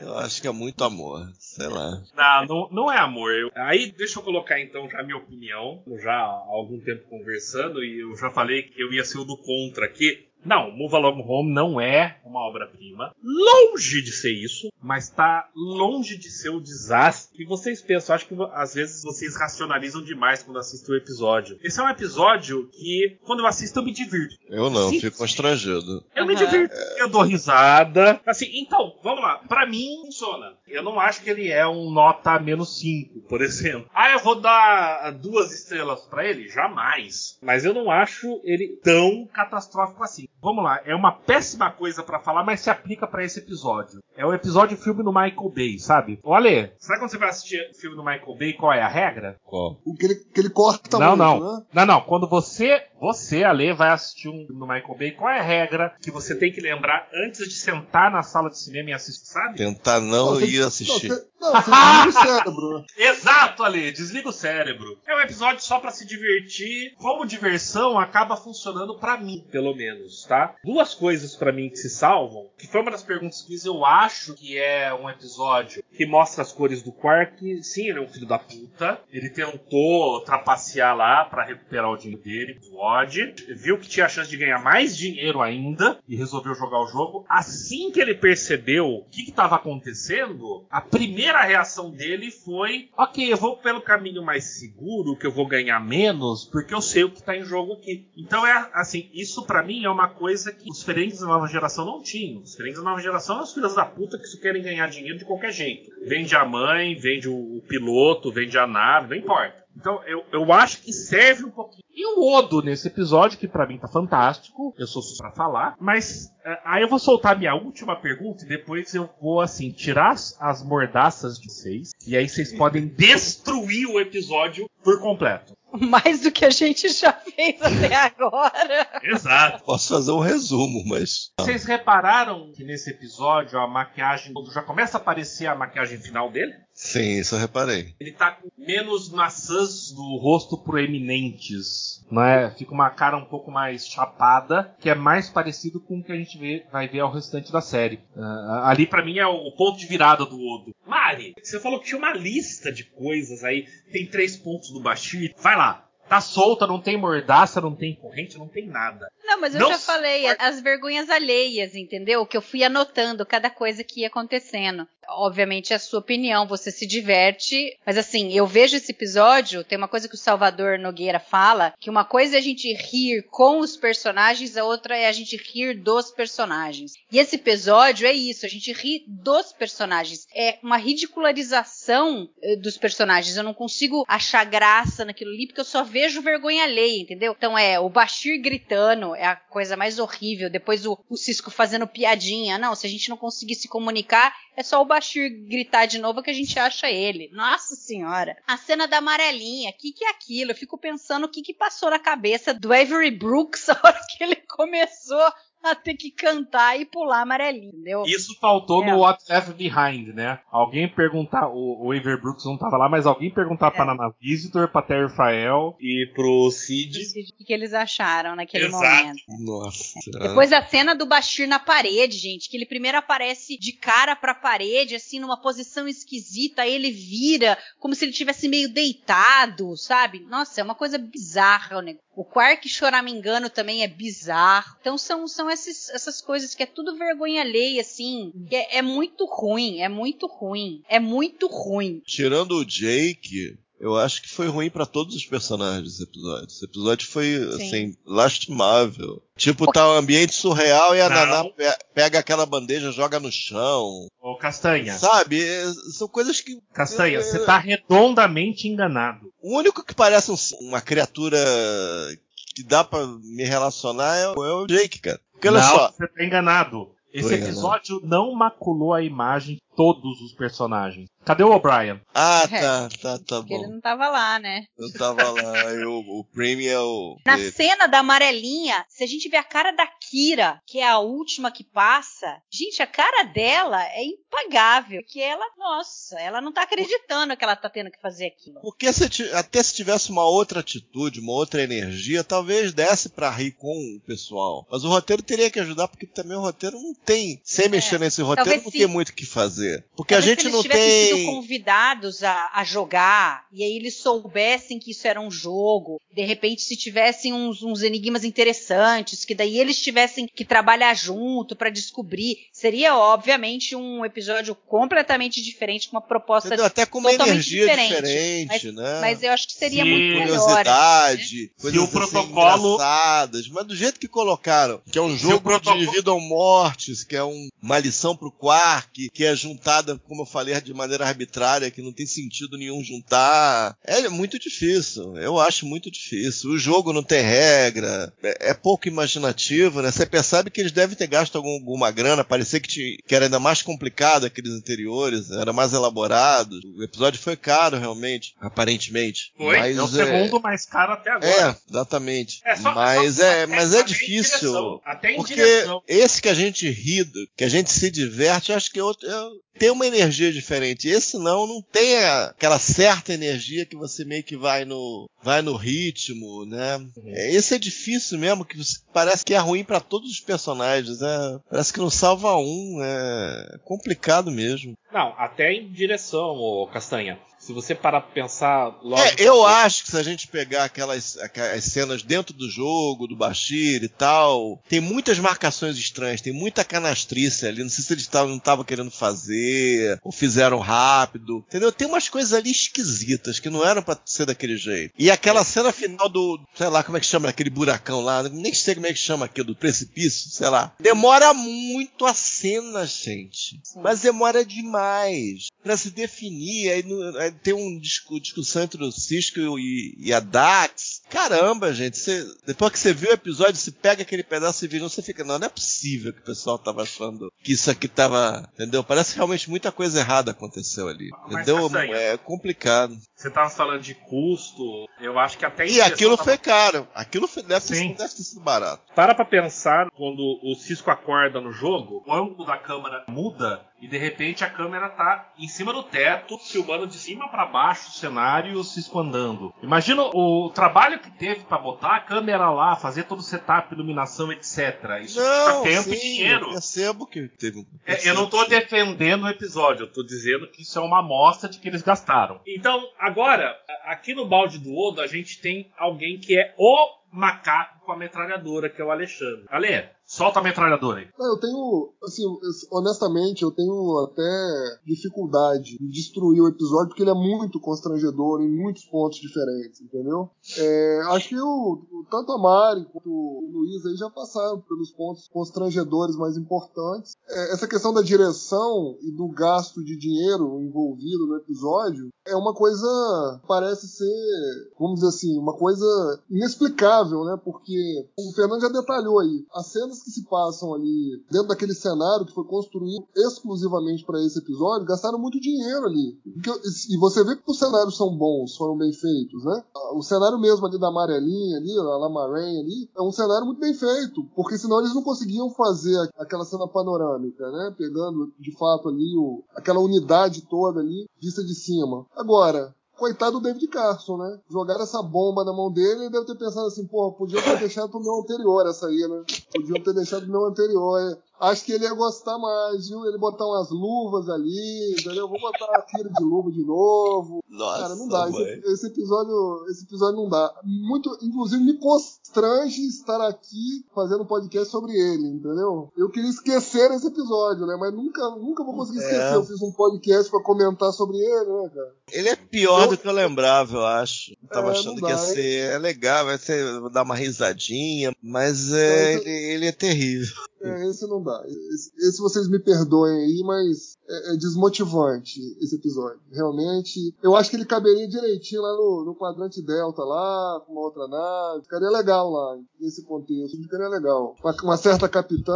eu acho que é muito amor, sei lá. Não, não, não é amor. Eu, aí deixa eu colocar então já a minha opinião. Já há algum tempo conversando e eu já falei que eu ia ser o do contra aqui. Não, Move Along Home não é uma obra-prima. Longe de ser isso, mas está longe de ser o desastre que vocês pensam. Acho que às vezes vocês racionalizam demais quando assistem o episódio. Esse é um episódio que, quando eu assisto, eu me divirto. Eu não, Sim. fico constrangido. Eu uhum. me divirto, eu dou risada. Assim, então, vamos lá. Para mim, funciona. Eu não acho que ele é um nota menos 5, por exemplo. Ah, eu vou dar duas estrelas para ele? Jamais. Mas eu não acho ele tão catastrófico assim. Vamos lá, é uma péssima coisa para falar, mas se aplica para esse episódio. É o episódio filme do Michael Bay, sabe? Olha, sabe quando você vai assistir filme do Michael Bay, qual é a regra? Qual? O que ele, que ele corta não, muito, não. né? Não, não. Quando você, você, Ale, vai assistir um filme do Michael Bay, qual é a regra que você tem que lembrar antes de sentar na sala de cinema e assistir, sabe? Tentar não, não ir assistir. Não, você, não, você desliga o cérebro. (laughs) Exato, Ale, desliga o cérebro. É um episódio só para se divertir. Como diversão, acaba funcionando para mim, pelo menos, tá? Duas coisas para mim que se salvam, que foi uma das perguntas que eu acho que é um episódio que mostra as cores do Quark. Sim, ele é um filho da puta. Ele tentou trapacear lá para recuperar o dinheiro dele, o Odd. Viu que tinha a chance de ganhar mais dinheiro ainda e resolveu jogar o jogo. Assim que ele percebeu o que estava acontecendo, a primeira reação dele foi: ok, eu vou pelo caminho mais seguro, que eu vou ganhar menos, porque eu sei o que está em jogo aqui. Então é assim, isso para mim é uma coisa que os Ferengues da nova geração não tinham. Os Ferengues da nova geração são os filhos da puta que só querem ganhar dinheiro de qualquer jeito. Vende a mãe, vende o, o piloto, vende a nave, não importa. Então eu, eu acho que serve um pouquinho. E o Odo nesse episódio, que para mim tá fantástico, eu sou suspeito pra falar, mas uh, aí eu vou soltar minha última pergunta e depois eu vou, assim, tirar as, as mordaças de vocês, e aí vocês podem destruir o episódio por completo. (laughs) Mais do que a gente já fez até agora. Exato. Posso fazer um resumo, mas. Vocês repararam que nesse episódio a maquiagem já começa a aparecer a maquiagem final dele? Sim, isso eu reparei. Ele tá com menos maçãs do rosto proeminentes, né? Fica uma cara um pouco mais chapada, que é mais parecido com o que a gente vê, vai ver ao restante da série. Uh, ali para mim é o, ponto de virada do Odo. Mari, você falou que tinha uma lista de coisas aí, tem três pontos do Bashir. Vai lá, Tá solta, não tem mordaça, não tem corrente, não tem nada. Não, mas eu não já falei, as vergonhas alheias, entendeu? Que eu fui anotando cada coisa que ia acontecendo. Obviamente é a sua opinião, você se diverte, mas assim, eu vejo esse episódio, tem uma coisa que o Salvador Nogueira fala, que uma coisa é a gente rir com os personagens, a outra é a gente rir dos personagens. E esse episódio é isso, a gente ri dos personagens. É uma ridicularização eh, dos personagens. Eu não consigo achar graça naquilo ali, porque eu só vejo vergonha alheia, entendeu? Então é o Bashir gritando, é a coisa mais horrível. Depois o, o Cisco fazendo piadinha. Não, se a gente não conseguir se comunicar, é só o Bashir gritar de novo que a gente acha ele. Nossa senhora. A cena da amarelinha, o que, que é aquilo? Eu fico pensando o que, que passou na cabeça do Avery Brooks (laughs) a hora que ele começou a ter que cantar e pular amarelinho, entendeu? Isso faltou é. no What Left Behind, né? Alguém perguntar, o, o Brooks não tava lá, mas alguém perguntar é. pra Nana Visitor, pra Terry Fael e pro Cid. O que, eles acharam naquele Exato. momento. Nossa. Depois a cena do Bashir na parede, gente, que ele primeiro aparece de cara pra parede, assim, numa posição esquisita, aí ele vira como se ele tivesse meio deitado, sabe? Nossa, é uma coisa bizarra o negócio. O Quark choramingando também é bizarro. Então são, são esses, essas coisas que é tudo vergonha alheia, assim. É, é muito ruim, é muito ruim. É muito ruim. Tirando o Jake, eu acho que foi ruim pra todos os personagens esse episódio. Esse episódio foi, assim, lastimável. Tipo, tá um ambiente surreal e a Não. Naná pe- pega aquela bandeja, joga no chão. Ô, Castanha. Sabe? É, São coisas que. Castanha, você tá redondamente enganado. O único que parece um- uma criatura que dá pra me relacionar é, o- é o Jake, cara. Porque olha não, só. você tá enganado. Esse episódio não maculou a imagem de todos os personagens. Cadê o O'Brien? Ah, É. tá, tá, tá Porque ele bom. não tava lá, né? Eu tava lá, eu, o Premium é o. Na cena da amarelinha, se a gente vê a cara da Kira, que é a última que passa, gente, a cara dela é impagável. Porque ela, nossa, ela não tá acreditando que ela tá tendo que fazer aquilo. Porque se até se tivesse uma outra atitude, uma outra energia, talvez desse pra rir com o pessoal. Mas o roteiro teria que ajudar, porque também o roteiro não tem. Sem mexer nesse roteiro, Talvez não se- tem muito o que fazer. Porque a Talvez gente se não tem. Sido convidados a, a jogar e aí eles soubessem que isso era um jogo, de repente se tivessem uns, uns enigmas interessantes, que daí eles tivessem que trabalhar junto pra descobrir, seria obviamente um episódio completamente diferente com uma proposta Entendeu? Até com uma totalmente energia diferente. diferente, mas, né? mas eu acho que seria Se- muito melhor. curiosidade, coisas o assim protocolo- engraçadas, mas do jeito que colocaram, que é um Se o jogo protocolo- de vida ou mortes, que é um- uma lição pro Quark, que é juntada, como eu falei, de maneira arbitrária, que não tem sentido nenhum juntar, é muito difícil. Eu acho muito difícil. O jogo não tem regra, é, é pouco imaginativo, né? Você percebe que eles devem ter gasto algum- alguma grana, parecia que, tinha- que era ainda mais complicado aqueles anteriores, era mais elaborado. O episódio foi caro, realmente, aparentemente. Foi, Mas, é o segundo mais caro até agora. é, exatamente. É, só- mas é, mas é difícil. direção, até em porque direção. esse que a gente ri, que a gente se diverte, eu acho que é outro- é- tem uma energia diferente. Esse não, não tem aquela certa energia que você meio que vai no, vai no ritmo, né? É, Esse é difícil mesmo, que parece que é ruim pra todos os personagens. É, parece que não salva um. É complicado mesmo. Não, até em direção, ô Castanha. Se você parar pra pensar logo. É, eu acho que se a gente pegar aquelas, aquelas cenas dentro do jogo, do Bashir e tal, tem muitas marcações estranhas, tem muita canastrice ali. Não sei se eles tavam, não estavam querendo fazer, ou fizeram rápido. Entendeu? Tem umas coisas ali esquisitas que não eram pra ser daquele jeito. E aquela cena final do, sei lá, como é que chama aquele buracão lá, nem sei como é que chama aquilo, do precipício, sei lá. Demora muito a cena, gente. Mas demora demais pra se definir. Aí, no- aí tem um discu- discussão entre o Cisco e, e a Dax. Caramba, gente. Você, depois que você viu o episódio, você pega aquele pedaço e vira, você fica, não, não é possível que o pessoal tava achando que isso aqui tava. Entendeu? Parece que realmente muita coisa errada aconteceu ali. Mas, Entendeu? É complicado. Você tava falando de custo, eu acho que até E aquilo tava- foi caro. Aquilo foi, deve, ter, deve ter sido barato. Para pra pensar quando o Cisco acorda no jogo, o ângulo da câmera muda e de repente a câmera tá em cima do teto, filmando de cima pra baixo o cenário e o Cisco andando. Imagina o trabalho que teve pra botar a câmera lá, fazer todo o setup, iluminação, etc. Isso Não, custa tempo e sim, dinheiro. eu percebo que teve um. É, eu não tô defendendo o episódio, eu tô dizendo que isso é uma amostra de que eles gastaram. Então, agora, aqui no balde do Odo, a gente tem alguém que é o macaco com a metralhadora, que é o Alexandre. Ale, solta a metralhadora aí. Eu tenho, assim, honestamente, eu tenho até dificuldade de destruir o episódio, porque ele é muito constrangedor em muitos pontos diferentes, entendeu? É, acho que o, tanto a Mari quanto o Luiz aí já passaram pelos pontos constrangedores mais importantes. É, essa questão da direção e do gasto de dinheiro envolvido no episódio é uma coisa, parece ser, vamos dizer assim, uma coisa inexplicável, né? Porque o Fernando já detalhou aí, as cenas que se passam ali dentro daquele cenário que foi construído exclusivamente para esse episódio, gastaram muito dinheiro ali. E você vê que os cenários são bons, foram bem feitos, né? O cenário mesmo ali da amarelinha ali, a Lamarraine ali, é um cenário muito bem feito, porque senão eles não conseguiam fazer aquela cena panorâmica, né? Pegando de fato ali o, aquela unidade toda ali, vista de cima. Agora, coitado do David Carson, né? Jogaram essa bomba na mão dele e deve ter pensado assim, pô, podiam ter deixado pro meu anterior essa aí, né? Podiam ter deixado pro meu anterior. Acho que ele ia gostar mais, viu? Ele botar umas luvas ali, entendeu? Vou botar uma tira de luva de novo. Nossa, Cara, não dá. Esse, esse episódio, esse episódio não dá. Muito, inclusive, me constrange estar aqui fazendo um podcast sobre ele, entendeu? Eu queria esquecer esse episódio, né? Mas nunca, nunca vou conseguir É. esquecer. Eu fiz um podcast pra comentar sobre ele, né, cara? Ele é pior do que eu lembrava, eu acho. Eu tava É, achando não que ia dá, ser é legal, vai ser vou dar uma risadinha, mas é, Mas- ele, ele é terrível. É, esse não dá. Esse, esse vocês me perdoem aí, mas é, é desmotivante esse episódio. Realmente. Eu acho que ele caberia direitinho lá no, no quadrante Delta, lá, com uma outra nave. Ficaria legal lá, nesse contexto. Ficaria legal. Com uma, uma certa capitã,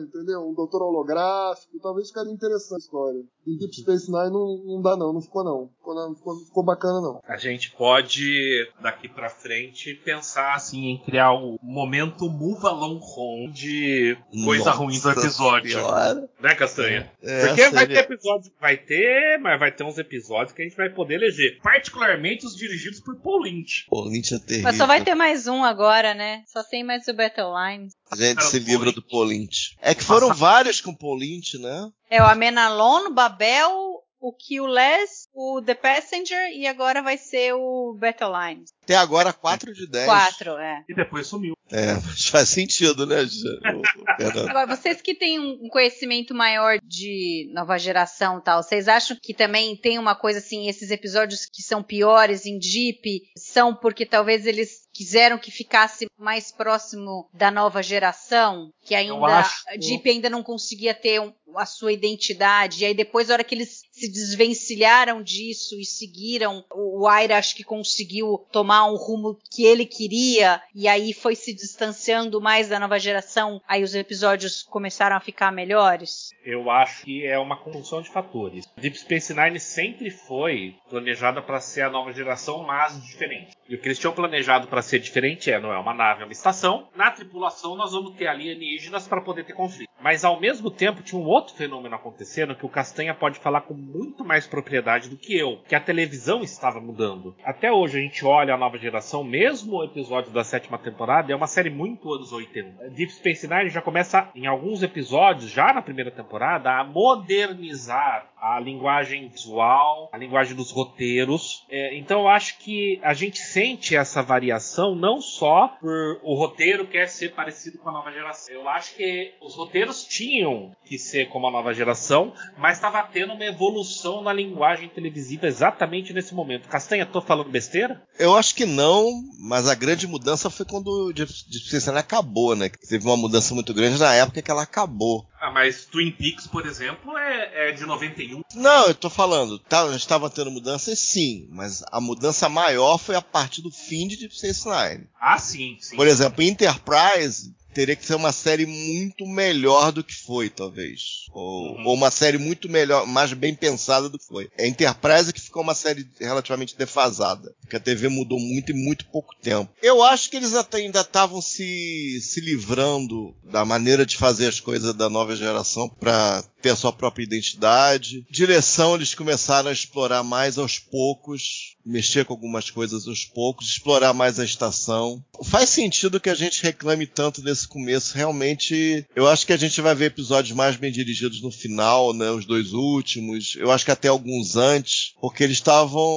entendeu? Um doutor holográfico. Talvez ficaria interessante a história. Em Deep Space Nine não, não dá, não. Não ficou, não. Ficou, não, ficou, ficou bacana, não. A gente pode, daqui pra frente, pensar assim em criar o momento Move Along Home de coisa Nossa ruim do episódio. Senhora. Né, Castanha? É, Porque vai ter seria- episódio, vai ter, mas vai ter uns episódios que a gente vai poder eleger. Particularmente os dirigidos por Paul Lynch. Pô, Lynch é terrível. Mas só vai ter mais um agora, né? Só tem mais o Battle Line. A gente se livra Paul do Paul Lynch. É que foram vários com Paul Lynch, né? É o Amenalon, o Babel, o Q-Less, o The Passenger e agora vai ser o Battle Line. Até agora 4 de 10. Quatro, é. E depois sumiu. É, (laughs) faz sentido, né? Agora, vocês que têm um conhecimento maior de nova geração e tal, vocês acham que também tem uma coisa assim, esses episódios que são piores em Deep são porque talvez eles quiseram que ficasse mais próximo da nova geração, que ainda acho. a Deep ainda não conseguia ter um- a sua identidade, e aí depois, na hora que eles se desvencilharam disso e seguiram, o Aira acho que conseguiu tomar um rumo que ele queria, e aí foi se distanciando mais da nova geração, aí os episódios começaram a ficar melhores. Eu acho que é uma conjunção de fatores. Deep Space Nine sempre foi planejada para ser a nova geração, mas diferente. E o que eles tinham planejado para ser diferente é, não é uma nave, é uma estação. Na tripulação nós vamos ter alienígenas para poder ter conflito. Mas ao mesmo tempo tinha um outro fenômeno acontecendo que o Castanha pode falar com muito mais propriedade do que eu, que a televisão estava mudando. Até hoje a gente olha a nova geração, mesmo o episódio da sétima temporada, é uma série muito anos 80. Deep Space Nine já começa em alguns episódios, já na primeira temporada, a modernizar a linguagem visual, a linguagem dos roteiros. É, então eu acho que a gente sente essa variação não só por o roteiro quer ser parecido com a nova geração. Eu acho que os roteiros tinham que ser como a nova geração, mas estava tendo uma evolução na linguagem televisiva exatamente nesse momento. Castanha, tô falando besteira? Eu acho que não, mas a grande mudança foi quando o Deep Deep Space Nine acabou, né? Teve uma mudança muito grande na época que ela acabou. Ah, mas Twin Peaks, por exemplo, é, é de 91. Não, eu tô falando, tá, a gente tava tendo mudanças sim, mas a mudança maior foi a partir do fim de Deep Space Nine. Ah, sim, sim. Por exemplo, Enterprise teria que ser uma série muito melhor do que foi, talvez. Ou, Uhum. ou uma série muito melhor, mais bem pensada do que foi. É Enterprise que ficou uma série relativamente defasada. Porque a TV mudou muito em muito pouco tempo. Eu acho que eles até ainda estavam se, se livrando da maneira de fazer as coisas da nova geração para ter a sua própria identidade. Direção eles começaram a explorar mais aos poucos, mexer com algumas coisas aos poucos, explorar mais a estação. Faz sentido que a gente reclame tanto desse começo. Realmente, eu acho que a gente vai ver episódios mais bem dirigidos no final, né? Os dois últimos. Eu acho que até alguns antes, porque eles estavam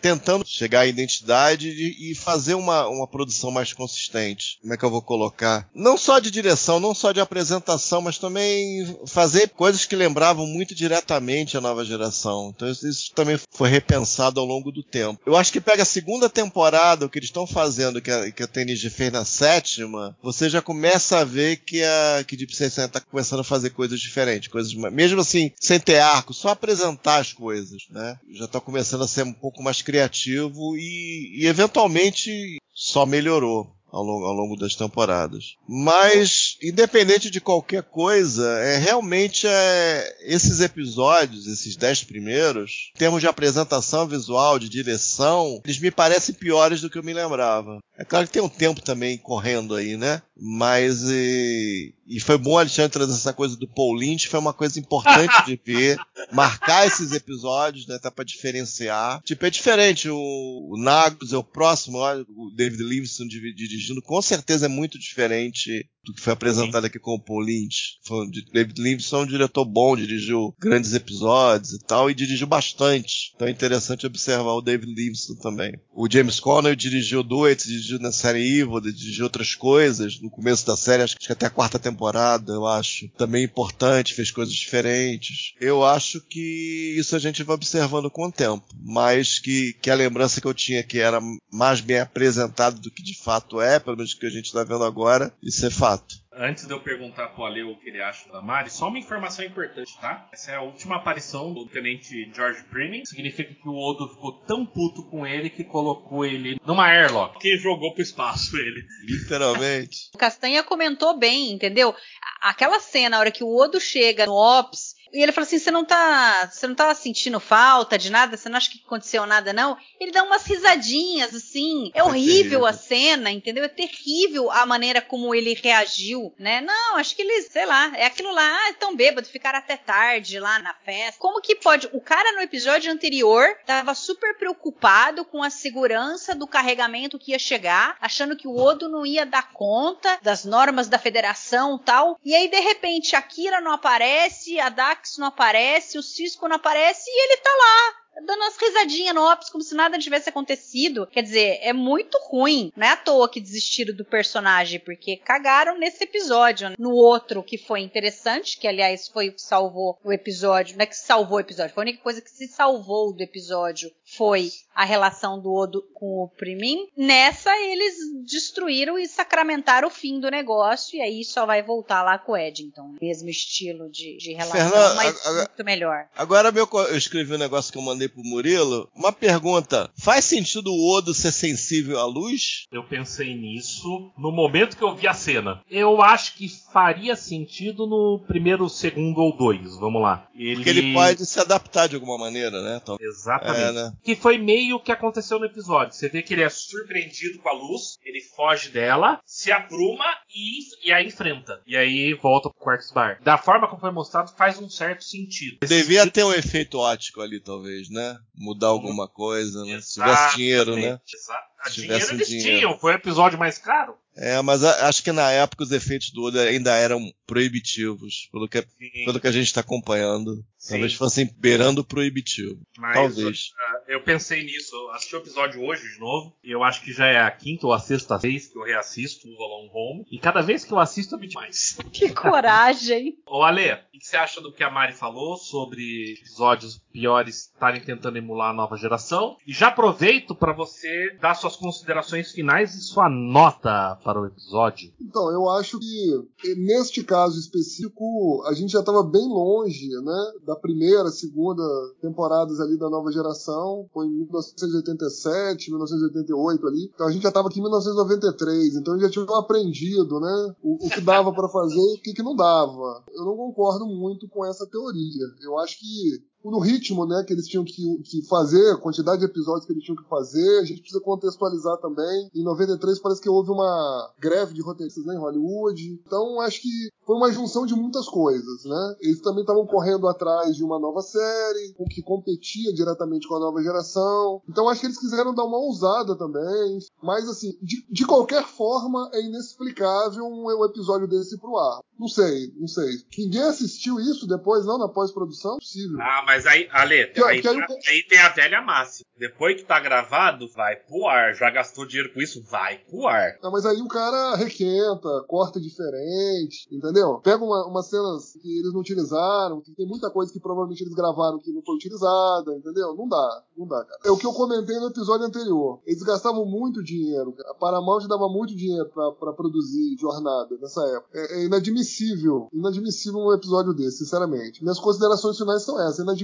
tentando chegar à identidade e e fazer uma, uma produção mais consistente. Como é que eu vou colocar? Não só de direção, não só de apresentação, mas também fazer coisas que lembravam muito diretamente a nova geração. Então isso, isso também foi repensado ao longo do tempo. Eu acho que pega a segunda temporada, o que eles estão fazendo, que a, que a TNG fez na sétima, você já começa a ver que a que Deep Space Nine tá começando a fazer coisas diferentes, coisas mesmo assim sem ter arco, só apresentar as coisas, né? Já tá começando a ser um pouco mais criativo e, e eventualmente só melhorou ao longo, ao longo das temporadas. Mas, independente de qualquer coisa, é realmente é, esses episódios, esses dez primeiros, em termos de apresentação visual, de direção, eles me parecem piores do que eu me lembrava. É claro que tem um tempo também correndo aí, né? Mas e, e foi bom Alexandre trazer essa coisa do Paul Lynch, foi uma coisa importante de ver, (laughs) marcar esses episódios, né? Tá pra diferenciar. Tipo, é diferente. O, o Nagos é o próximo, o David Livingston dirigindo, com certeza é muito diferente do que foi apresentado aqui com o Paul Lynch. Foi, David Livingston é um diretor bom, dirigiu grandes episódios e tal, e dirigiu bastante. Então é interessante observar o David Livingston também. O James Conner dirigiu Duets, dirigiu na série Evil, dirigiu outras coisas no começo da série, acho que até a quarta temporada, eu acho. Também importante, fez coisas diferentes. Eu acho que isso a gente vai observando com o tempo. Mas que, que a lembrança que eu tinha que era mais bem apresentado do que de fato é, pelo menos que a gente está vendo agora, isso é fato. Antes de eu perguntar pro Ale o que ele acha da Mari, só uma informação importante, tá? Essa é a última aparição do tenente George Prinning. Significa que o Odo ficou tão puto com ele que colocou ele numa airlock. Que jogou pro espaço ele. Literalmente. (laughs) O Castanha comentou bem, entendeu? Aquela cena, a hora que o Odo chega no Ops e ele fala assim: você não tá. Você não tá sentindo falta de nada? Você não acha que aconteceu nada, não? Ele dá umas risadinhas, assim. É, é horrível terrível. a cena, entendeu? É terrível a maneira como ele reagiu, né? Não, acho que eles, sei lá, é aquilo lá, ah, tão bêbado, ficaram até tarde lá na festa. Como que pode? O cara no episódio anterior tava super preocupado com a segurança do carregamento que ia chegar, achando que o Odo não ia dar conta das normas da federação tal. E aí, de repente, a Kira não aparece, a Dax não aparece, o Cisco não aparece e ele tá lá dando umas risadinhas no Ops como se nada tivesse acontecido. Quer dizer, é muito ruim. Não é à toa que desistiram do personagem, porque cagaram nesse episódio. No outro, que foi interessante, que aliás foi o que salvou o episódio. Não é que salvou o episódio, foi a única coisa que se salvou do episódio foi a relação do Odo com o Primin. Nessa, eles destruíram e sacramentaram o fim do negócio, e aí só vai voltar lá com o Eddington. Mesmo estilo de, de relação, Fernanda, mas agora, muito melhor. Agora meu, eu escrevi um negócio que eu mandei pro Murilo. Uma pergunta: faz sentido o Odo ser sensível à luz? Eu pensei nisso no momento que eu vi a cena. Eu acho que faria sentido no primeiro, segundo ou dois. Vamos lá. Ele... Porque ele pode se adaptar de alguma maneira, né? Então, Exatamente. É, né? Que foi meio que aconteceu no episódio. Você vê que ele é surpreendido com a luz, ele foge dela, se apruma e, e a enfrenta. E aí volta pro Quarks Bar. Da forma como foi mostrado, faz um certo sentido. Devia ter um efeito ótico ali, talvez, né? Mudar alguma coisa, né? Se tivesse dinheiro, né? Exato. Dinheiro eles dinheiro. tinham, foi o episódio mais caro. É, mas acho que na época os efeitos do Oda ainda eram proibitivos, pelo que, pelo que a gente está acompanhando. Sim. Talvez fossem beirando proibitivo. Mas, Talvez. Uh, eu pensei nisso. Eu assisti o episódio hoje de novo. E eu acho que já é a quinta ou a sexta vez que eu reassisto o Alone Home. E cada vez que eu assisto, eu me demais. (laughs) Que coragem! Ô, Ale, o que você acha do que a Mari falou sobre episódios piores estarem tentando emular a nova geração? E já aproveito para você dar suas considerações finais e sua nota para o episódio. Então, eu acho que neste caso específico, a gente já estava bem longe, né? Da primeira, segunda temporadas ali da nova geração, foi em 1987, 1988 ali. Então a gente já estava aqui em 1993, então já tinha aprendido, né? O, o que dava para fazer e o que, que não dava. Eu não concordo muito com essa teoria. Eu acho que no ritmo né, que eles tinham que, que fazer, a quantidade de episódios que eles tinham que fazer, a gente precisa contextualizar também. Em 93 parece que houve uma greve de roteiristas né, em Hollywood. Então acho que foi uma junção de muitas coisas, né? Eles também estavam correndo atrás de uma nova série, o que competia diretamente com a nova geração. Então acho que eles quiseram dar uma ousada também. Mas assim, de, de qualquer forma, é inexplicável um, um episódio desse pro ar. Não sei, não sei. Ninguém assistiu isso depois, não, na pós-produção? Possível. Ah, mas aí, Ale, que, aí, que aí, aí, tem a velha máxima. Depois que tá gravado, vai pro ar. Já gastou dinheiro com isso, vai pro ar. Não, mas aí o cara requenta, corta diferente, entendeu? Pega uma, umas cenas que eles não utilizaram, que tem muita coisa que provavelmente eles gravaram que não foi utilizada, entendeu? Não dá, não dá, cara. É o que eu comentei no episódio anterior. Eles gastavam muito dinheiro. A Paramount dava muito dinheiro pra, pra produzir jornada nessa época. É, é inadmissível, inadmissível um episódio desse, sinceramente. Minhas considerações finais são essas. É inadmissível.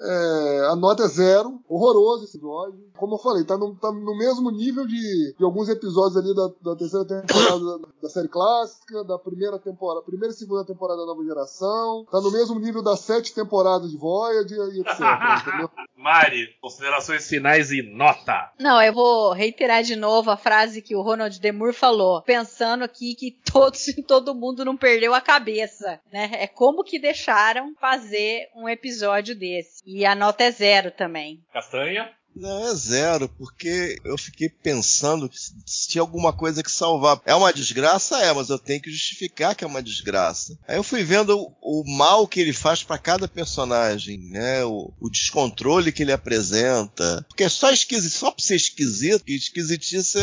É, a nota é zero, horroroso esse episódio. Como eu falei, tá no, tá no mesmo nível de, de alguns episódios ali da, da terceira temporada da, da série clássica, da primeira temporada, primeira e segunda temporada da nova geração. Tá no mesmo nível das sete temporadas de Voyager e etc. (laughs) entendeu? Mari, considerações finais e nota. Não, eu vou reiterar de novo a frase que o Ronald Demur falou, pensando aqui que todos e (laughs) todo mundo não perdeu a cabeça, né? É como que deixaram fazer um episódio desse. E a nota é zero também. Castanha? Não, é zero, porque eu fiquei pensando que se tinha alguma coisa que salvar. É uma desgraça? É, mas eu tenho que justificar que é uma desgraça. Aí eu fui vendo o, o mal que ele faz para cada personagem, né? O, o, descontrole que ele apresenta. Porque é só esquisito, só pra ser esquisito, que esquisitice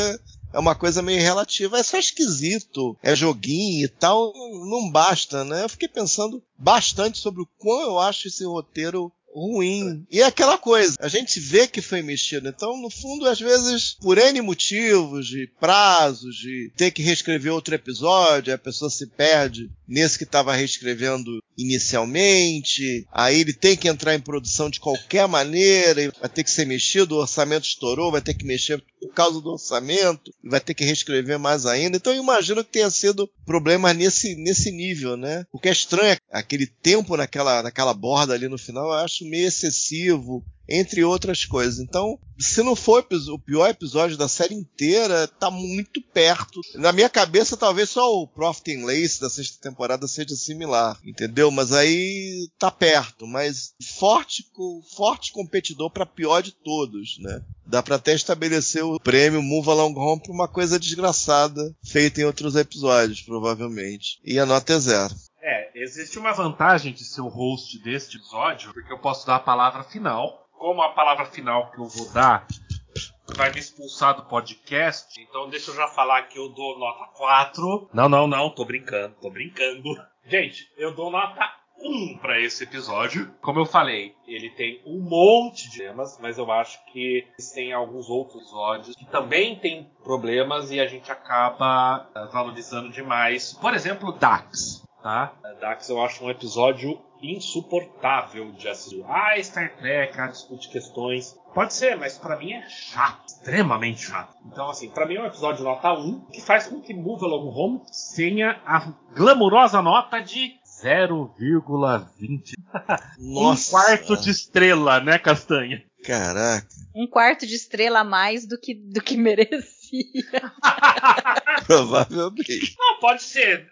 é, uma coisa meio relativa. É só esquisito, é joguinho e tal, não basta, né? Eu fiquei pensando bastante sobre o quão eu acho esse roteiro ruim. E é aquela coisa, a gente vê que foi mexido. Então, no fundo, às vezes, por N motivos, de prazos, de ter que reescrever outro episódio, a pessoa se perde nesse que estava reescrevendo inicialmente, aí ele tem que entrar em produção de qualquer maneira, vai ter que ser mexido, o orçamento estourou, vai ter que mexer por causa do orçamento, vai ter que reescrever mais ainda. Então eu imagino que tenha sido problema nesse, nesse nível, né? Porque é estranho aquele tempo naquela, naquela borda ali no final, eu acho meio excessivo entre outras coisas. Então, se não for o pior episódio da série inteira, tá muito perto. Na minha cabeça, talvez só o Profit and Lace da sexta temporada seja similar, entendeu? Mas aí tá perto, mas forte, forte competidor para pior de todos, né? Dá para até estabelecer o prêmio Move Along Home pra uma coisa desgraçada feita em outros episódios, provavelmente. E a nota é zero. É, existe uma vantagem de ser o host deste episódio, porque eu posso dar a palavra final como a palavra final que eu vou dar vai me expulsar do podcast, então deixa eu já falar que eu dou nota 4. Não, não, não, tô brincando, tô brincando. Gente, eu dou nota 1 para esse episódio. Como eu falei, ele tem um monte de temas, mas eu acho que tem alguns outros episódios que também tem problemas e a gente acaba eh, valorizando demais. Por exemplo, Dax. Tá? Dax eu acho um episódio insuportável de assistir. Ah, Star Trek, ah, discute questões. Pode ser, mas para mim é chato, extremamente chato. Então, assim, para mim é um episódio nota 1 que faz com que Move Along Home tenha a glamurosa nota de 0,20. (laughs) um quarto de estrela, né, Castanha? Caraca. Um quarto de estrela a mais do que, do que (laughs) merecia. (laughs) Provavelmente. Não, pode ser.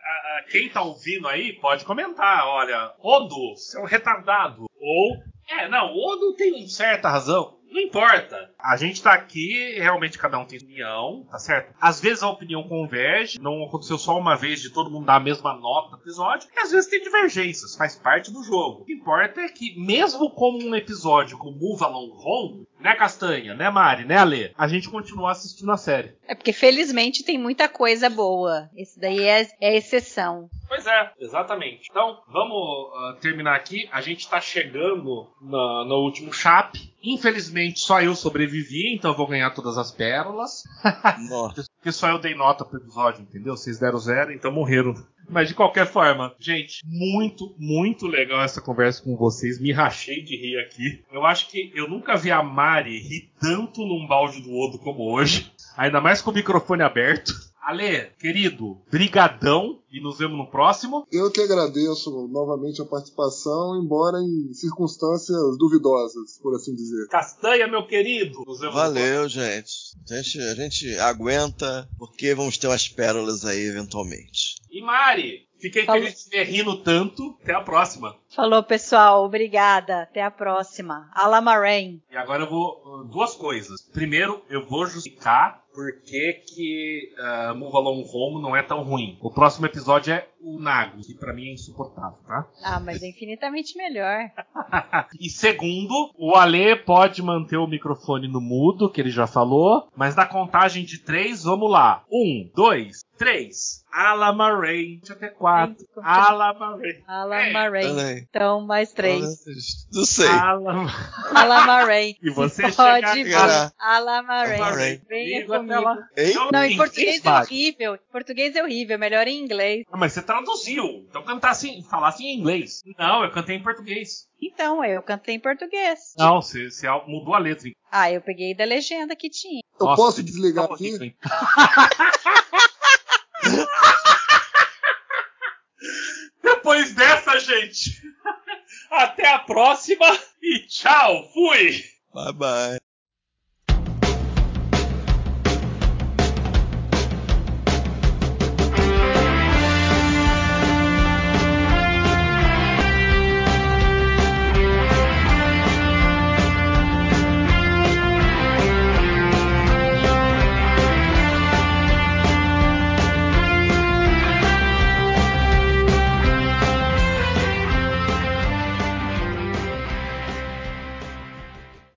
Quem tá ouvindo aí pode comentar. Olha, Odo, você é um retardado. Ou. É, não, Odo tem certa razão. Não importa. A gente tá aqui, realmente cada um tem opinião, tá certo? Às vezes a opinião converge, não aconteceu só uma vez de todo mundo dar a mesma nota no episódio, e às vezes tem divergências, faz parte do jogo. O que importa é que, mesmo como um episódio como Move Along Home, né, Castanha, né, Mari, né, Ale, a gente continua assistindo a série. É porque felizmente tem muita coisa boa. Esse daí é, é exceção. Pois é, exatamente. Então, vamos uh, terminar aqui. A gente tá chegando na, no último chap. Infelizmente, só eu sobrevivi, então eu vou ganhar todas as pérolas. Nossa. (laughs) Porque só eu dei nota pro episódio, entendeu? Vocês deram zero, então morreram. Mas de qualquer forma, gente, muito, muito legal essa conversa com vocês. Me rachei de rir aqui. Eu acho que eu nunca vi a Mari rir tanto num balde do Odo como hoje. Ainda mais com o microfone aberto. Ale, querido, brigadão e nos vemos no próximo. Eu que agradeço novamente a participação, embora em circunstâncias duvidosas, por assim dizer. Castanha, meu querido. Nos vemos Valeu, no gente. A, gente. a gente aguenta, porque vamos ter umas pérolas aí eventualmente. E Mari, fiquei Falou. feliz de ter rindo tanto. Até a próxima. Falou, pessoal. Obrigada. Até a próxima. Alamarain. E agora eu vou. Duas coisas. Primeiro, eu vou justificar por que, que uh, Move Along Home não é tão ruim. O próximo episódio é o Nago, que pra mim é insuportável, tá? Ah, mas é infinitamente melhor. (laughs) e segundo, o Ale pode manter o microfone no mudo, que ele já falou, mas na contagem de três, vamos lá. Um, dois, três. Alamaray. Até quatro. Alamaray. Alamarain. Olha aí. Então, mais três. Não sei. Alam... Alamarain. (laughs) E você Pode chegar vir. Cara, Alamarain. Língua ela. Não, em português é base. horrível. Em português é horrível, melhor em inglês. Ah, Mas você traduziu. Então cantasse, em- falasse em inglês. Não, eu cantei em português. Então, eu cantei em português. Não, você, você mudou a letra. Ah, eu peguei da legenda que tinha. Eu Nossa, posso desligar tá aqui? horrível, hein? (laughs) Depois dessa, gente. (laughs) Até a próxima e tchau. Fui. Bye bye.